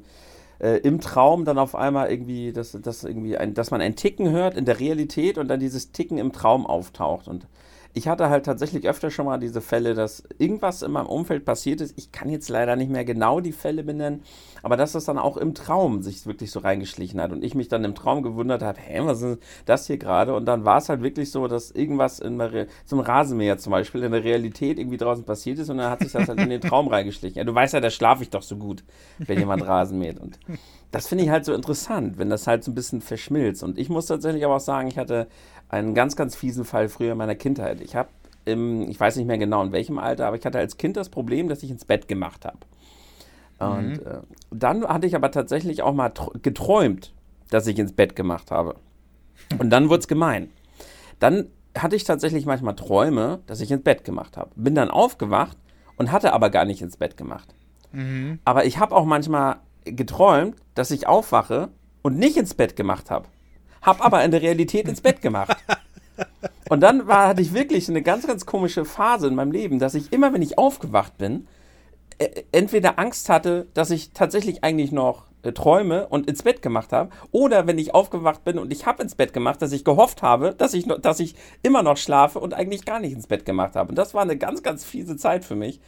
äh, im Traum dann auf einmal irgendwie, dass, dass irgendwie ein, dass man ein Ticken hört in der Realität und dann dieses Ticken im Traum auftaucht. Und ich hatte halt tatsächlich öfter schon mal diese Fälle, dass irgendwas in meinem Umfeld passiert ist. Ich kann jetzt leider nicht mehr genau die Fälle benennen, aber dass das dann auch im Traum sich wirklich so reingeschlichen hat und ich mich dann im Traum gewundert habe, hä, was ist das hier gerade? Und dann war es halt wirklich so, dass irgendwas in der, zum Rasenmäher zum Beispiel in der Realität irgendwie draußen passiert ist und dann hat sich das halt in den Traum reingeschlichen. Ja, du weißt ja, da schlafe ich doch so gut, wenn jemand Rasen mäht. Und das finde ich halt so interessant, wenn das halt so ein bisschen verschmilzt. Und ich muss tatsächlich aber auch sagen, ich hatte einen ganz, ganz fiesen Fall früher in meiner Kindheit. Ich habe ich weiß nicht mehr genau in welchem Alter, aber ich hatte als Kind das Problem, dass ich ins Bett gemacht habe. Und mhm. äh, dann hatte ich aber tatsächlich auch mal geträumt, dass ich ins Bett gemacht habe. Und dann wurde es gemein. Dann hatte ich tatsächlich manchmal Träume, dass ich ins Bett gemacht habe. Bin dann aufgewacht und hatte aber gar nicht ins Bett gemacht. Mhm. Aber ich habe auch manchmal geträumt, dass ich aufwache und nicht ins Bett gemacht habe habe aber in der Realität ins Bett gemacht. Und dann war, hatte ich wirklich eine ganz, ganz komische Phase in meinem Leben, dass ich immer, wenn ich aufgewacht bin, äh, entweder Angst hatte, dass ich tatsächlich eigentlich noch äh, träume und ins Bett gemacht habe, oder wenn ich aufgewacht bin und ich habe ins Bett gemacht, dass ich gehofft habe, dass ich, noch, dass ich immer noch schlafe und eigentlich gar nicht ins Bett gemacht habe. Und das war eine ganz, ganz fiese Zeit für mich.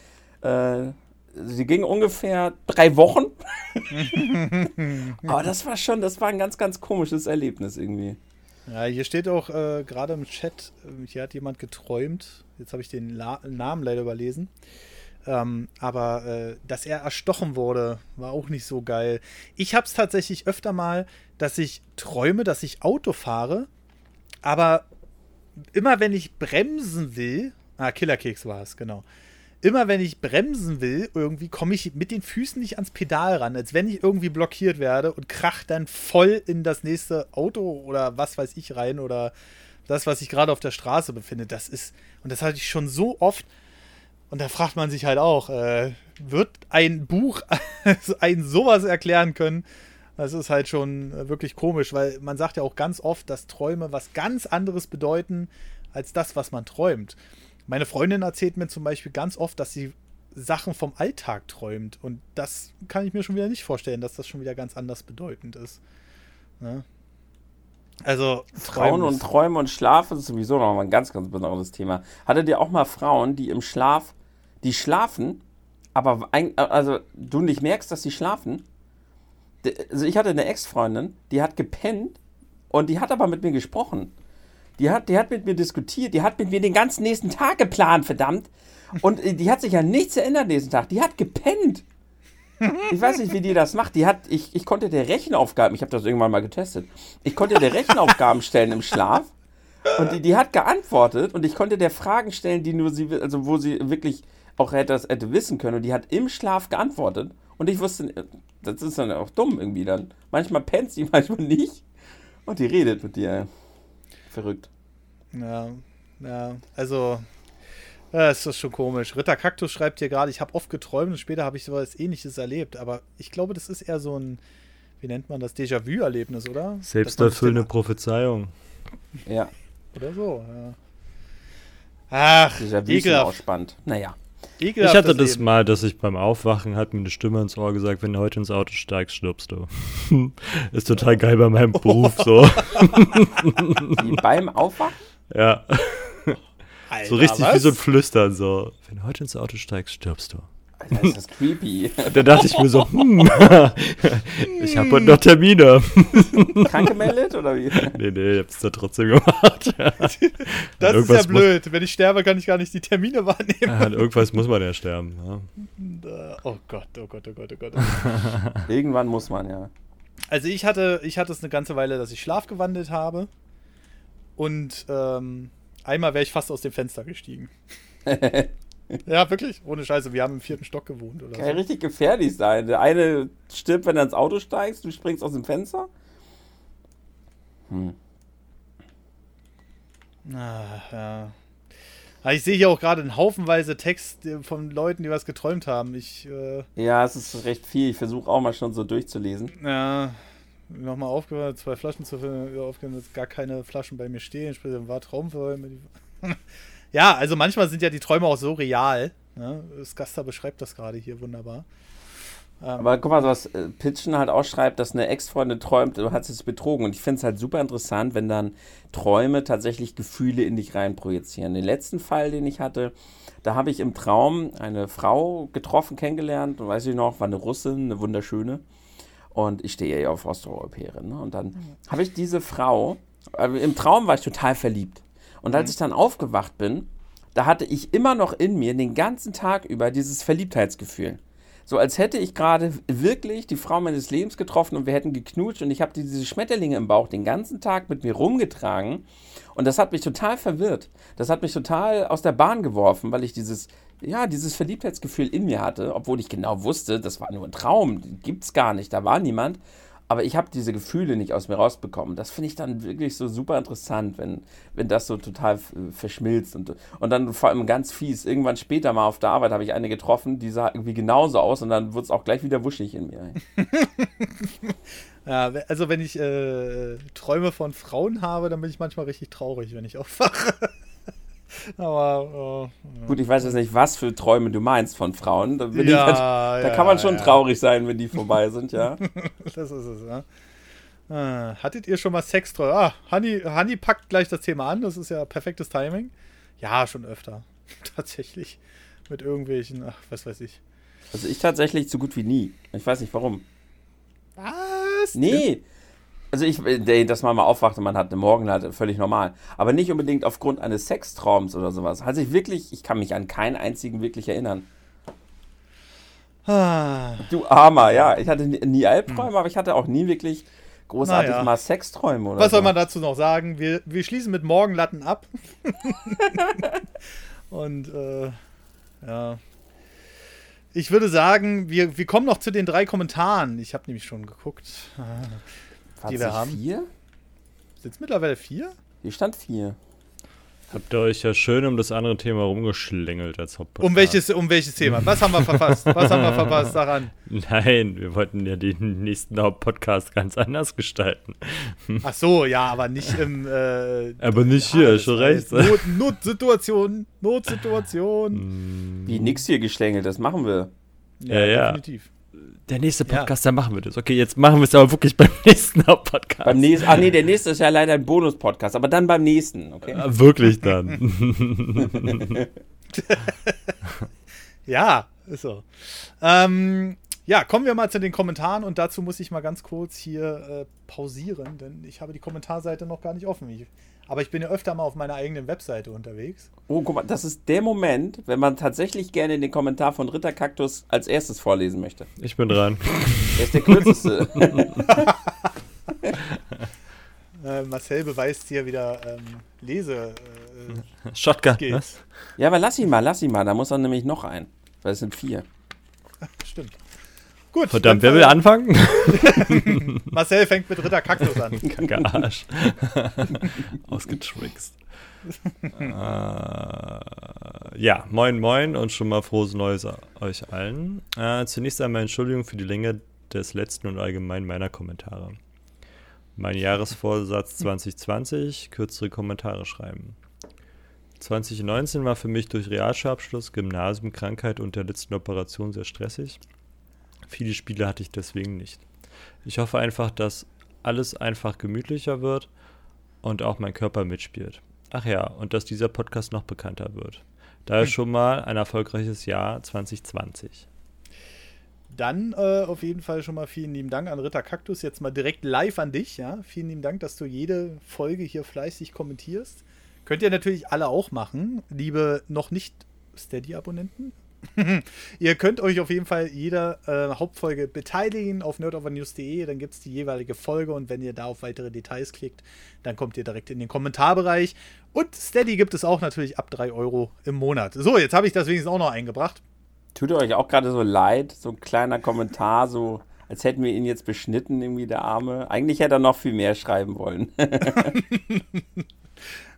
Äh, sie ging ungefähr drei Wochen. Aber das war schon, das war ein ganz, ganz komisches Erlebnis irgendwie. Ja, hier steht auch äh, gerade im Chat, äh, hier hat jemand geträumt. Jetzt habe ich den La Namen leider überlesen. Ähm, aber äh, dass er erstochen wurde, war auch nicht so geil. Ich habe es tatsächlich öfter mal, dass ich träume, dass ich Auto fahre, aber immer wenn ich bremsen will, ah, Killerkeks war es, genau immer wenn ich bremsen will, irgendwie komme ich mit den Füßen nicht ans Pedal ran, als wenn ich irgendwie blockiert werde und krach dann voll in das nächste Auto oder was weiß ich rein oder das, was sich gerade auf der Straße befindet. Das ist, und das hatte ich schon so oft. Und da fragt man sich halt auch, äh, wird ein Buch ein sowas erklären können? Das ist halt schon wirklich komisch, weil man sagt ja auch ganz oft, dass Träume was ganz anderes bedeuten als das, was man träumt. Meine Freundin erzählt mir zum Beispiel ganz oft, dass sie Sachen vom Alltag träumt. Und das kann ich mir schon wieder nicht vorstellen, dass das schon wieder ganz anders bedeutend ist. Ne? Also Frauen und Träume und Schlaf ist sowieso noch mal ein ganz, ganz besonderes Thema. Hattet ihr auch mal Frauen, die im Schlaf, die schlafen, aber ein, also du nicht merkst, dass sie schlafen? Also ich hatte eine Ex-Freundin, die hat gepennt und die hat aber mit mir gesprochen. Die hat, die hat mit mir diskutiert, die hat mit mir den ganzen nächsten Tag geplant, verdammt. Und äh, die hat sich ja nichts erinnert nächsten Tag. Die hat gepennt. Ich weiß nicht, wie die das macht. Die hat, ich, ich konnte der Rechenaufgaben, ich habe das irgendwann mal getestet, ich konnte der Rechenaufgaben stellen im Schlaf und die, die hat geantwortet und ich konnte der Fragen stellen, die nur sie, also wo sie wirklich auch hätte, hätte wissen können und die hat im Schlaf geantwortet und ich wusste, das ist dann auch dumm irgendwie dann. Manchmal pennt sie, manchmal nicht und die redet mit dir. Verrückt. Ja, ja, also das ist schon komisch. Ritter Kaktus schreibt hier gerade, ich habe oft geträumt und später habe ich sowas ähnliches erlebt. Aber ich glaube, das ist eher so ein, wie nennt man das, Déjà-vu-Erlebnis, oder? Selbsterfüllende Prophezeiung. Ja. Oder so, ja. Ach, Déjà-vu ist ekelhaft. auch spannend. Naja. Ich hatte das mal, dass ich beim Aufwachen hat mir eine Stimme ins Ohr gesagt, wenn du heute ins Auto steigst, stirbst du. ist total geil bei meinem Beruf so. Die beim Aufwachen? ja. Alter, So richtig was? wie so ein Flüstern so. Wenn du heute ins Auto steigst, stirbst du. Alter, ist das creepy. Da dachte ich mir so, hm, ich habe heute noch Termine. Krank gemeldet oder wie? Nee, nee, ich hab's da trotzdem gemacht. Das ist ja blöd. Wenn ich sterbe, kann ich gar nicht die Termine wahrnehmen. An irgendwas muss man ja sterben. Ja. Oh Gott, oh Gott, oh Gott, oh Gott. Irgendwann muss man, ja. Also ich hatte, ich hatte es eine ganze Weile, dass ich Schlaf gewandelt habe. Und ähm, einmal wäre ich fast aus dem Fenster gestiegen. Ja, wirklich, ohne Scheiße. Wir haben im vierten Stock gewohnt oder Kann ja so. richtig gefährlich sein. Der eine stirbt, wenn er ins Auto steigst, du springst aus dem Fenster. Hm. Ah, ja. Aber ich sehe hier auch gerade einen Haufenweise Text äh, von Leuten, die was geträumt haben. Ich, äh, Ja, es ist recht viel. Ich versuche auch mal schon so durchzulesen. ja, nochmal aufgehört, zwei Flaschen zu finden, aufgehört, dass gar keine Flaschen bei mir stehen. Sprich, war Traumfall. ja, also manchmal sind ja die Träume auch so real. Ne? Skasta beschreibt das gerade hier wunderbar. Ähm, Aber guck mal, was äh, Pitchen halt auch schreibt, dass eine Ex-Freundin träumt, du hast es betrogen. Und ich finde es halt super interessant, wenn dann Träume tatsächlich Gefühle in dich rein projizieren. Den letzten Fall, den ich hatte, da habe ich im Traum eine Frau getroffen, kennengelernt, und weiß ich noch, war eine Russin, eine wunderschöne. Und ich stehe ja auf Osteuropäerin. Ne? Und dann habe ich diese Frau, äh, im Traum war ich total verliebt. Und als ich dann aufgewacht bin, da hatte ich immer noch in mir den ganzen Tag über dieses Verliebtheitsgefühl. So als hätte ich gerade wirklich die Frau meines Lebens getroffen und wir hätten geknutscht und ich habe diese Schmetterlinge im Bauch den ganzen Tag mit mir rumgetragen und das hat mich total verwirrt. Das hat mich total aus der Bahn geworfen, weil ich dieses, ja, dieses Verliebtheitsgefühl in mir hatte, obwohl ich genau wusste, das war nur ein Traum, gibt's gar nicht, da war niemand. Aber ich habe diese Gefühle nicht aus mir rausbekommen. Das finde ich dann wirklich so super interessant, wenn, wenn das so total f- verschmilzt. Und, und dann vor allem ganz fies. Irgendwann später mal auf der Arbeit habe ich eine getroffen, die sah irgendwie genauso aus und dann wurde es auch gleich wieder wuschig in mir. ja, also wenn ich äh, Träume von Frauen habe, dann bin ich manchmal richtig traurig, wenn ich aufwache. Aber äh, Gut, ich weiß jetzt nicht, was für Träume du meinst von Frauen. Da, Ja, ich, da ja, kann man schon ja. traurig sein, wenn die vorbei sind, ja. das ist es, ja. Äh, hattet ihr schon mal Sexträume? Ah, Hanni, Hanni packt gleich das Thema an, das ist ja perfektes Timing. Ja, schon öfter. Tatsächlich. Mit irgendwelchen, ach, was weiß ich. Also ich tatsächlich so gut wie nie. Ich weiß nicht warum. Was? Nee. Also ich, äh, dass man mal aufwacht und man hat eine Morgenlatte, völlig normal. Aber nicht unbedingt aufgrund eines Sextraums oder sowas. Also ich wirklich, ich kann mich an keinen einzigen wirklich erinnern. Ah, Du Armer, ja. Ich hatte nie, Albträume, aber ich hatte auch nie wirklich großartig Naja. mal Sexträume oder was so. soll man dazu noch sagen? Wir, wir schließen mit Morgenlatten ab. Und äh, ja. Ich würde sagen, wir, wir kommen noch zu den drei Kommentaren. Ich habe nämlich schon geguckt. Die wir haben? Vier? Sind es mittlerweile vier? Hier stand vier. Habt ihr euch ja schön um das andere Thema rumgeschlängelt als Hauptpodcast. Um welches, um welches Thema? Was haben wir verpasst? Was haben wir verpasst daran? Nein, wir wollten ja den nächsten Hauptpodcast ganz anders gestalten. Ach so, ja, aber nicht im. Äh, Aber nicht ja, hier, das schon recht. Not, Notsituation, Notsituation. Wie nix hier geschlängelt, das machen wir. Ja, ja. definitiv. Der nächste Ja. Podcast, da machen wir das. Okay, jetzt machen wir es aber wirklich beim nächsten Hauptpodcast. Beim nächsten, ach nee, der nächste ist ja leider ein Bonus-Podcast, aber dann beim nächsten, okay? Ah, Wirklich dann. Ja, ist so. Ähm, Ja, kommen wir mal zu den Kommentaren und dazu muss ich mal ganz kurz hier äh, pausieren, denn ich habe die Kommentarseite noch gar nicht offen. Ich, aber ich bin ja öfter mal auf meiner eigenen Webseite unterwegs. Oh, guck mal, das ist der Moment, wenn man tatsächlich gerne den Kommentar von Ritter Kaktus als erstes vorlesen möchte. Ich bin dran. Der ist der kürzeste. äh, Marcel beweist hier wieder ähm, Lese. Äh, Shotgun. Skills. ja, aber lass ihn mal, lass ihn mal. Da muss er nämlich noch ein. Weil es sind vier. Stimmt. Gut. Verdammt, wer will anfangen? Marcel fängt mit Ritter Kaktus an. Kacke Arsch. Ausgetrickst. äh, ja, moin moin und schon mal frohes Neues euch allen. Äh, zunächst einmal Entschuldigung für die Länge des letzten und allgemein meiner Kommentare. Mein Jahresvorsatz 2020, kürzere Kommentare schreiben. 2019 war für mich durch Realschulabschluss, Gymnasium, Krankheit und der letzten Operation sehr stressig. Viele Spiele hatte ich deswegen nicht. Ich hoffe einfach, dass alles einfach gemütlicher wird und auch mein Körper mitspielt. Ach ja, und dass dieser Podcast noch bekannter wird. Daher schon mal ein erfolgreiches Jahr 2020. Dann äh, auf jeden Fall schon mal vielen lieben Dank an Ritter Kaktus. Jetzt mal direkt live an dich. Ja? Vielen lieben Dank, dass du jede Folge hier fleißig kommentierst. Könnt ihr natürlich alle auch machen, liebe noch nicht Steady-Abonnenten. ihr könnt euch auf jeden Fall jeder äh, Hauptfolge beteiligen auf nerdovernews.de, dann gibt es die jeweilige Folge und wenn ihr da auf weitere Details klickt, dann kommt ihr direkt in den Kommentarbereich. Und Steady gibt es auch natürlich ab 3 Euro im Monat. So, jetzt habe ich das wenigstens auch noch eingebracht. Tut euch auch gerade so leid, so ein kleiner Kommentar, so als hätten wir ihn jetzt beschnitten, irgendwie der Arme. Eigentlich hätte er noch viel mehr schreiben wollen.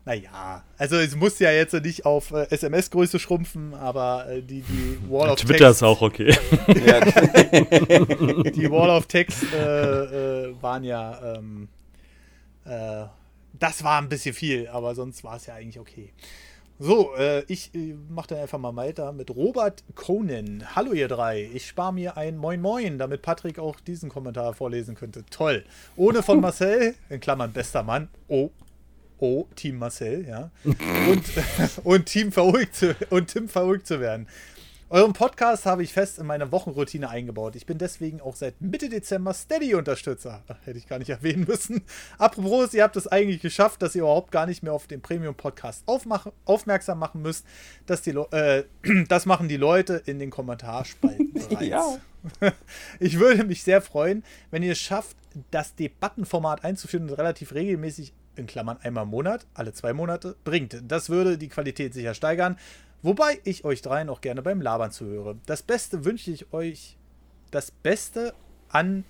Naja, also es muss ja jetzt nicht auf äh, SMS-Größe schrumpfen, aber äh, die, die Wall of Twitter Text, ist auch okay. die Wall of Text äh, äh, waren ja, ähm, äh, das war ein bisschen viel, aber sonst war es ja eigentlich okay. So, äh, ich mache dann einfach mal weiter mit Robert Conan. Hallo ihr drei, ich spare mir ein Moin Moin, damit Patrick auch diesen Kommentar vorlesen könnte. Toll. Ohne von Marcel, in Klammern bester Mann, oh, oh, Team Marcel, ja. Und, und Team verrückt zu, und Tim verrückt zu werden. Euren Podcast habe ich fest in meine Wochenroutine eingebaut. Ich bin deswegen auch seit Mitte Dezember Steady-Unterstützer. Hätte ich gar nicht erwähnen müssen. Apropos, ihr habt es eigentlich geschafft, dass ihr überhaupt gar nicht mehr auf den Premium-Podcast aufmerksam machen müsst. Dass die äh, das machen die Leute in den Kommentarspalten bereits. ja. Ich würde mich sehr freuen, wenn ihr es schafft, das Debattenformat einzuführen und relativ regelmäßig in Klammern einmal im Monat, alle zwei Monate, bringt. Das würde die Qualität sicher steigern. Wobei ich euch dreien auch gerne beim Labern zuhöre. Das Beste wünsche ich euch, das Beste an,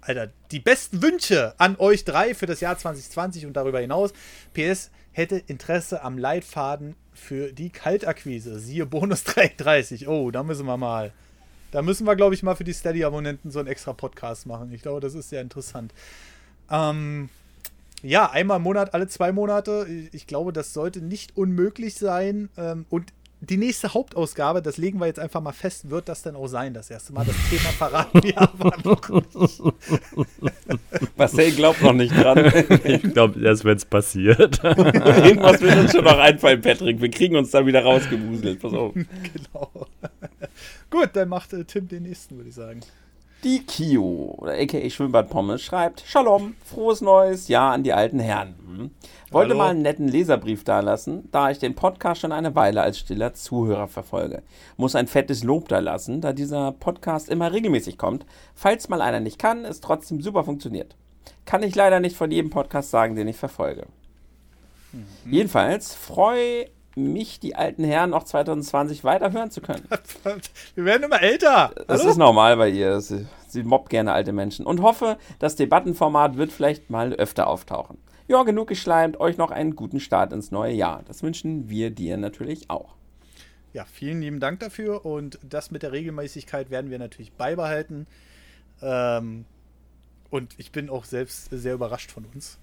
Alter, die besten Wünsche an euch drei für das Jahr 2020 und darüber hinaus. PS hätte Interesse am Leitfaden für die Kaltakquise. Siehe Bonus 33. Oh, da müssen wir mal. Da müssen wir, glaube ich, mal für die Steady-Abonnenten so einen extra Podcast machen. Ich glaube, das ist sehr interessant. Ähm, ja, einmal im Monat, alle zwei Monate. Ich glaube, das sollte nicht unmöglich sein. Ähm, und die nächste Hauptausgabe, das legen wir jetzt einfach mal fest, wird das denn auch sein, das erste Mal. Das Thema verraten wir aber noch nicht. Marcel glaubt noch nicht dran. Ich glaube erst, wenn es passiert. Irgendwas wird uns schon noch einfallen, Patrick. Wir kriegen uns da wieder rausgewuselt. Pass auf. Genau. Gut, dann macht äh, Tim den nächsten, würde ich sagen. Die Kio, oder aka Schwimmbad Pommes, schreibt: Shalom, frohes neues Jahr an die alten Herren. Hm. Wollte Hallo. mal einen netten Leserbrief dalassen, da ich den Podcast schon eine Weile als stiller Zuhörer verfolge. Muss ein fettes Lob dalassen, da dieser Podcast immer regelmäßig kommt. Falls mal einer nicht kann, es trotzdem super funktioniert. Kann ich leider nicht von jedem Podcast sagen, den ich verfolge. Mhm. Jedenfalls freue mich, die alten Herren, auch 2020 weiterhören zu können. Wir werden immer älter. Das Hallo? ist normal bei ihr. Sie, sie mobbt gerne alte Menschen. Und hoffe, das Debattenformat wird vielleicht mal öfter auftauchen. Ja, genug geschleimt. Euch noch einen guten Start ins neue Jahr. Das wünschen wir dir natürlich auch. Ja, vielen lieben Dank dafür. Und das mit der Regelmäßigkeit werden wir natürlich beibehalten. Ähm, und ich bin auch selbst sehr überrascht von uns.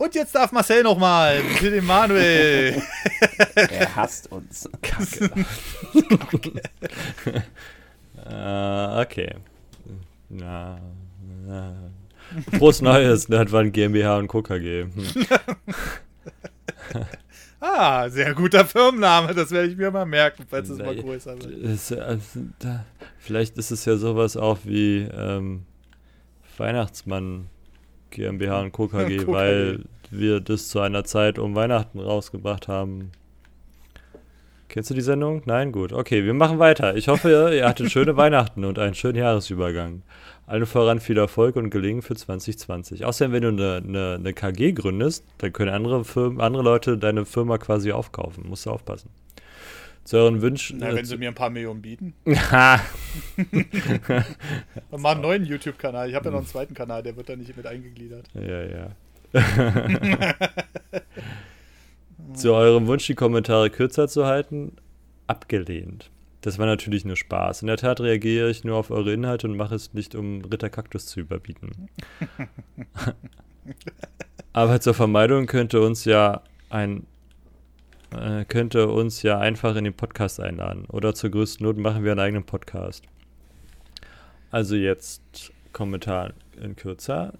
Und jetzt darf Marcel nochmal für den Manuel. er hasst uns. Kacke. uh, okay. Na, na. Frohes Neues, Nerdwand GmbH und KKG. Hm. Ah, sehr guter Firmenname. Das werde ich mir mal merken, falls es mal größer wird. Ist, also, vielleicht ist es ja sowas auch wie ähm, Weihnachtsmann GmbH und Co. KG, weil wir das zu einer Zeit um Weihnachten rausgebracht haben. Kennst du die Sendung? Nein? Gut. Okay, wir machen weiter. Ich hoffe, ihr hattet schöne Weihnachten und einen schönen Jahresübergang. Allen voran viel Erfolg und Gelingen für 2020. Außerdem, wenn du eine, eine, eine KG gründest, dann können andere, Firmen, andere Leute deine Firma quasi aufkaufen. Musst du aufpassen. Zu euren Wünschen. Na, wenn sie mir ein paar Millionen bieten. Ha! Dann mach einen neuen YouTube-Kanal. Ich habe ja noch einen zweiten Kanal, der wird da nicht mit eingegliedert. Ja, ja. Zu eurem Wunsch, die Kommentare kürzer zu halten, abgelehnt. Das war natürlich nur Spaß. In der Tat reagiere ich nur auf eure Inhalte und mache es nicht, um Ritter Kaktus zu überbieten. Aber zur Vermeidung könnte uns ja ein äh, könnte uns ja einfach in den Podcast einladen. Oder zur größten Not machen wir einen eigenen Podcast. Also jetzt Kommentar in kürzer.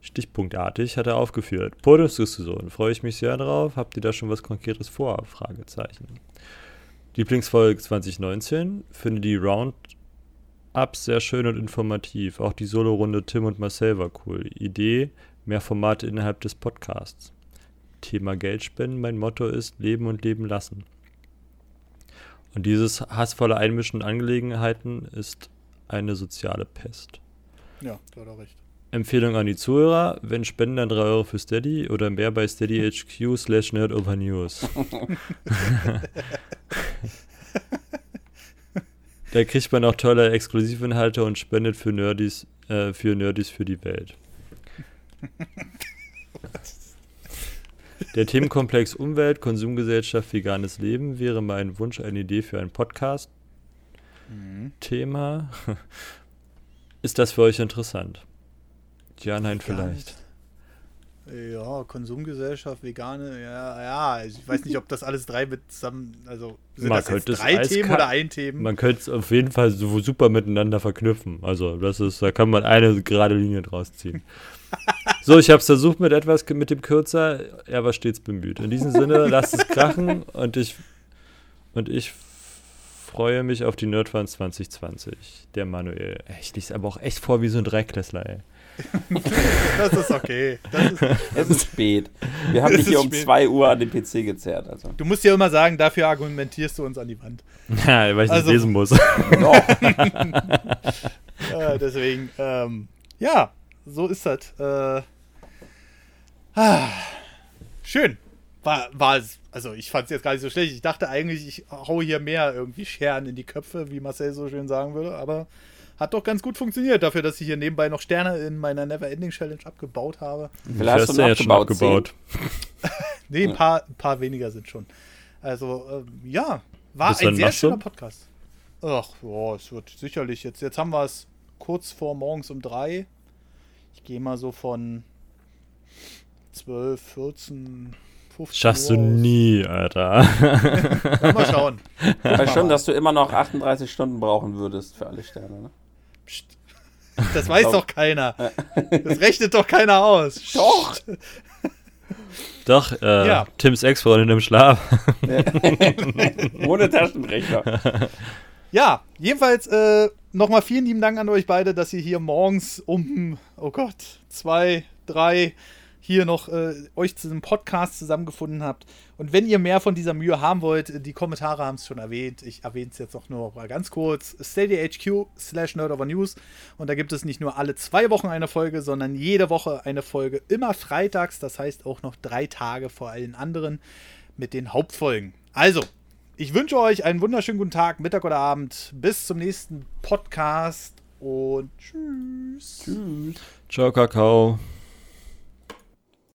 Stichpunktartig hat er aufgeführt. Podiumsdiskussion. Freue ich mich sehr drauf. Habt ihr da schon was Konkretes vor? Fragezeichen. Lieblingsfolge 2019. Finde die Roundups sehr schön und informativ. Auch die Solo-Runde Tim und Marcel war cool. Idee, mehr Formate innerhalb des Podcasts. Thema Geldspenden. Mein Motto ist Leben und Leben lassen. Und dieses hassvolle Einmischen in Angelegenheiten ist eine soziale Pest. Ja, du hast auch recht. Empfehlung an die Zuhörer, wenn Spenden dann 3 Euro für Steady oder mehr bei steadyhq slash nerdovernews. da kriegt man auch tolle Exklusivinhalte und spendet für Nerdys, äh, für Nerdys für die Welt. Der Themenkomplex Umwelt, Konsumgesellschaft, veganes Leben wäre mein Wunsch, eine Idee für ein Podcast. Thema. Ist das für euch interessant? Ja, nein, vielleicht. Ja, Konsumgesellschaft, vegane, ja, ja. also Ich weiß nicht, ob das alles drei mit zusammen, also sind Man das jetzt drei Themen eiskalt- oder ein Thema? Man könnte es auf jeden Fall so super miteinander verknüpfen. Also, das ist, da kann man eine gerade Linie draus ziehen. so, ich habe es versucht mit etwas mit dem Kürzer. Er war stets bemüht. In diesem Sinne, lasst es krachen und ich und ich freue mich auf die Nerdfans 2020. Der Manuel. Ich lese aber auch echt vor wie so ein Dreiklässler, ey. Das ist okay. Das ist, Es ist spät. Wir haben dich hier um spät. 2 Uhr an den PC gezerrt. Also. du musst ja immer sagen, dafür argumentierst du uns an die Wand. Ja, weil ich Also- nicht lesen muss. Doch. Äh, deswegen, ähm, ja, so ist das. Äh, ah, schön. War, war es, also ich fand es jetzt gar nicht so schlecht. Ich dachte eigentlich, ich hau hier mehr irgendwie Scheren in die Köpfe, wie Marcel so schön sagen würde, aber hat doch ganz gut funktioniert dafür, dass ich hier nebenbei noch Sterne in meiner Neverending Challenge abgebaut habe. Wie viel hast du jetzt schon abgebaut? Nee, ein paar, ein paar weniger sind schon. Also, ähm, ja, war Bis ein sehr machst schöner Podcast. Ach, ja, es wird sicherlich jetzt. Jetzt haben wir es kurz vor morgens um drei. Ich gehe mal so von 12, 14, 15 Schaffst du Uhr nie, Alter. Ja, mal schauen. Ich weiß schon, dass du immer noch 38 Stunden brauchen würdest für alle Sterne. Ne? Psst. Das weiß doch keiner. Das rechnet doch keiner aus. Doch. Doch, äh, Ja. Tims Ex-Freundin im Schlaf. Ohne Taschenrechner. Ja, jedenfalls äh, nochmal vielen lieben Dank an euch beide, dass ihr hier morgens um, oh Gott, zwei, drei hier noch äh, euch zu diesem Podcast zusammengefunden habt. Und wenn ihr mehr von dieser Mühe haben wollt, äh, die Kommentare haben es schon erwähnt. Ich erwähne es jetzt noch nur mal ganz kurz. SteadyHQ slash News. Und da gibt es nicht nur alle zwei Wochen eine Folge, sondern jede Woche eine Folge. Immer freitags, das heißt auch noch drei Tage vor allen anderen mit den Hauptfolgen. Also, ich wünsche euch einen wunderschönen guten Tag, Mittag oder Abend. Bis zum nächsten Podcast und tschüss. Tschüss. Ciao, Kakao.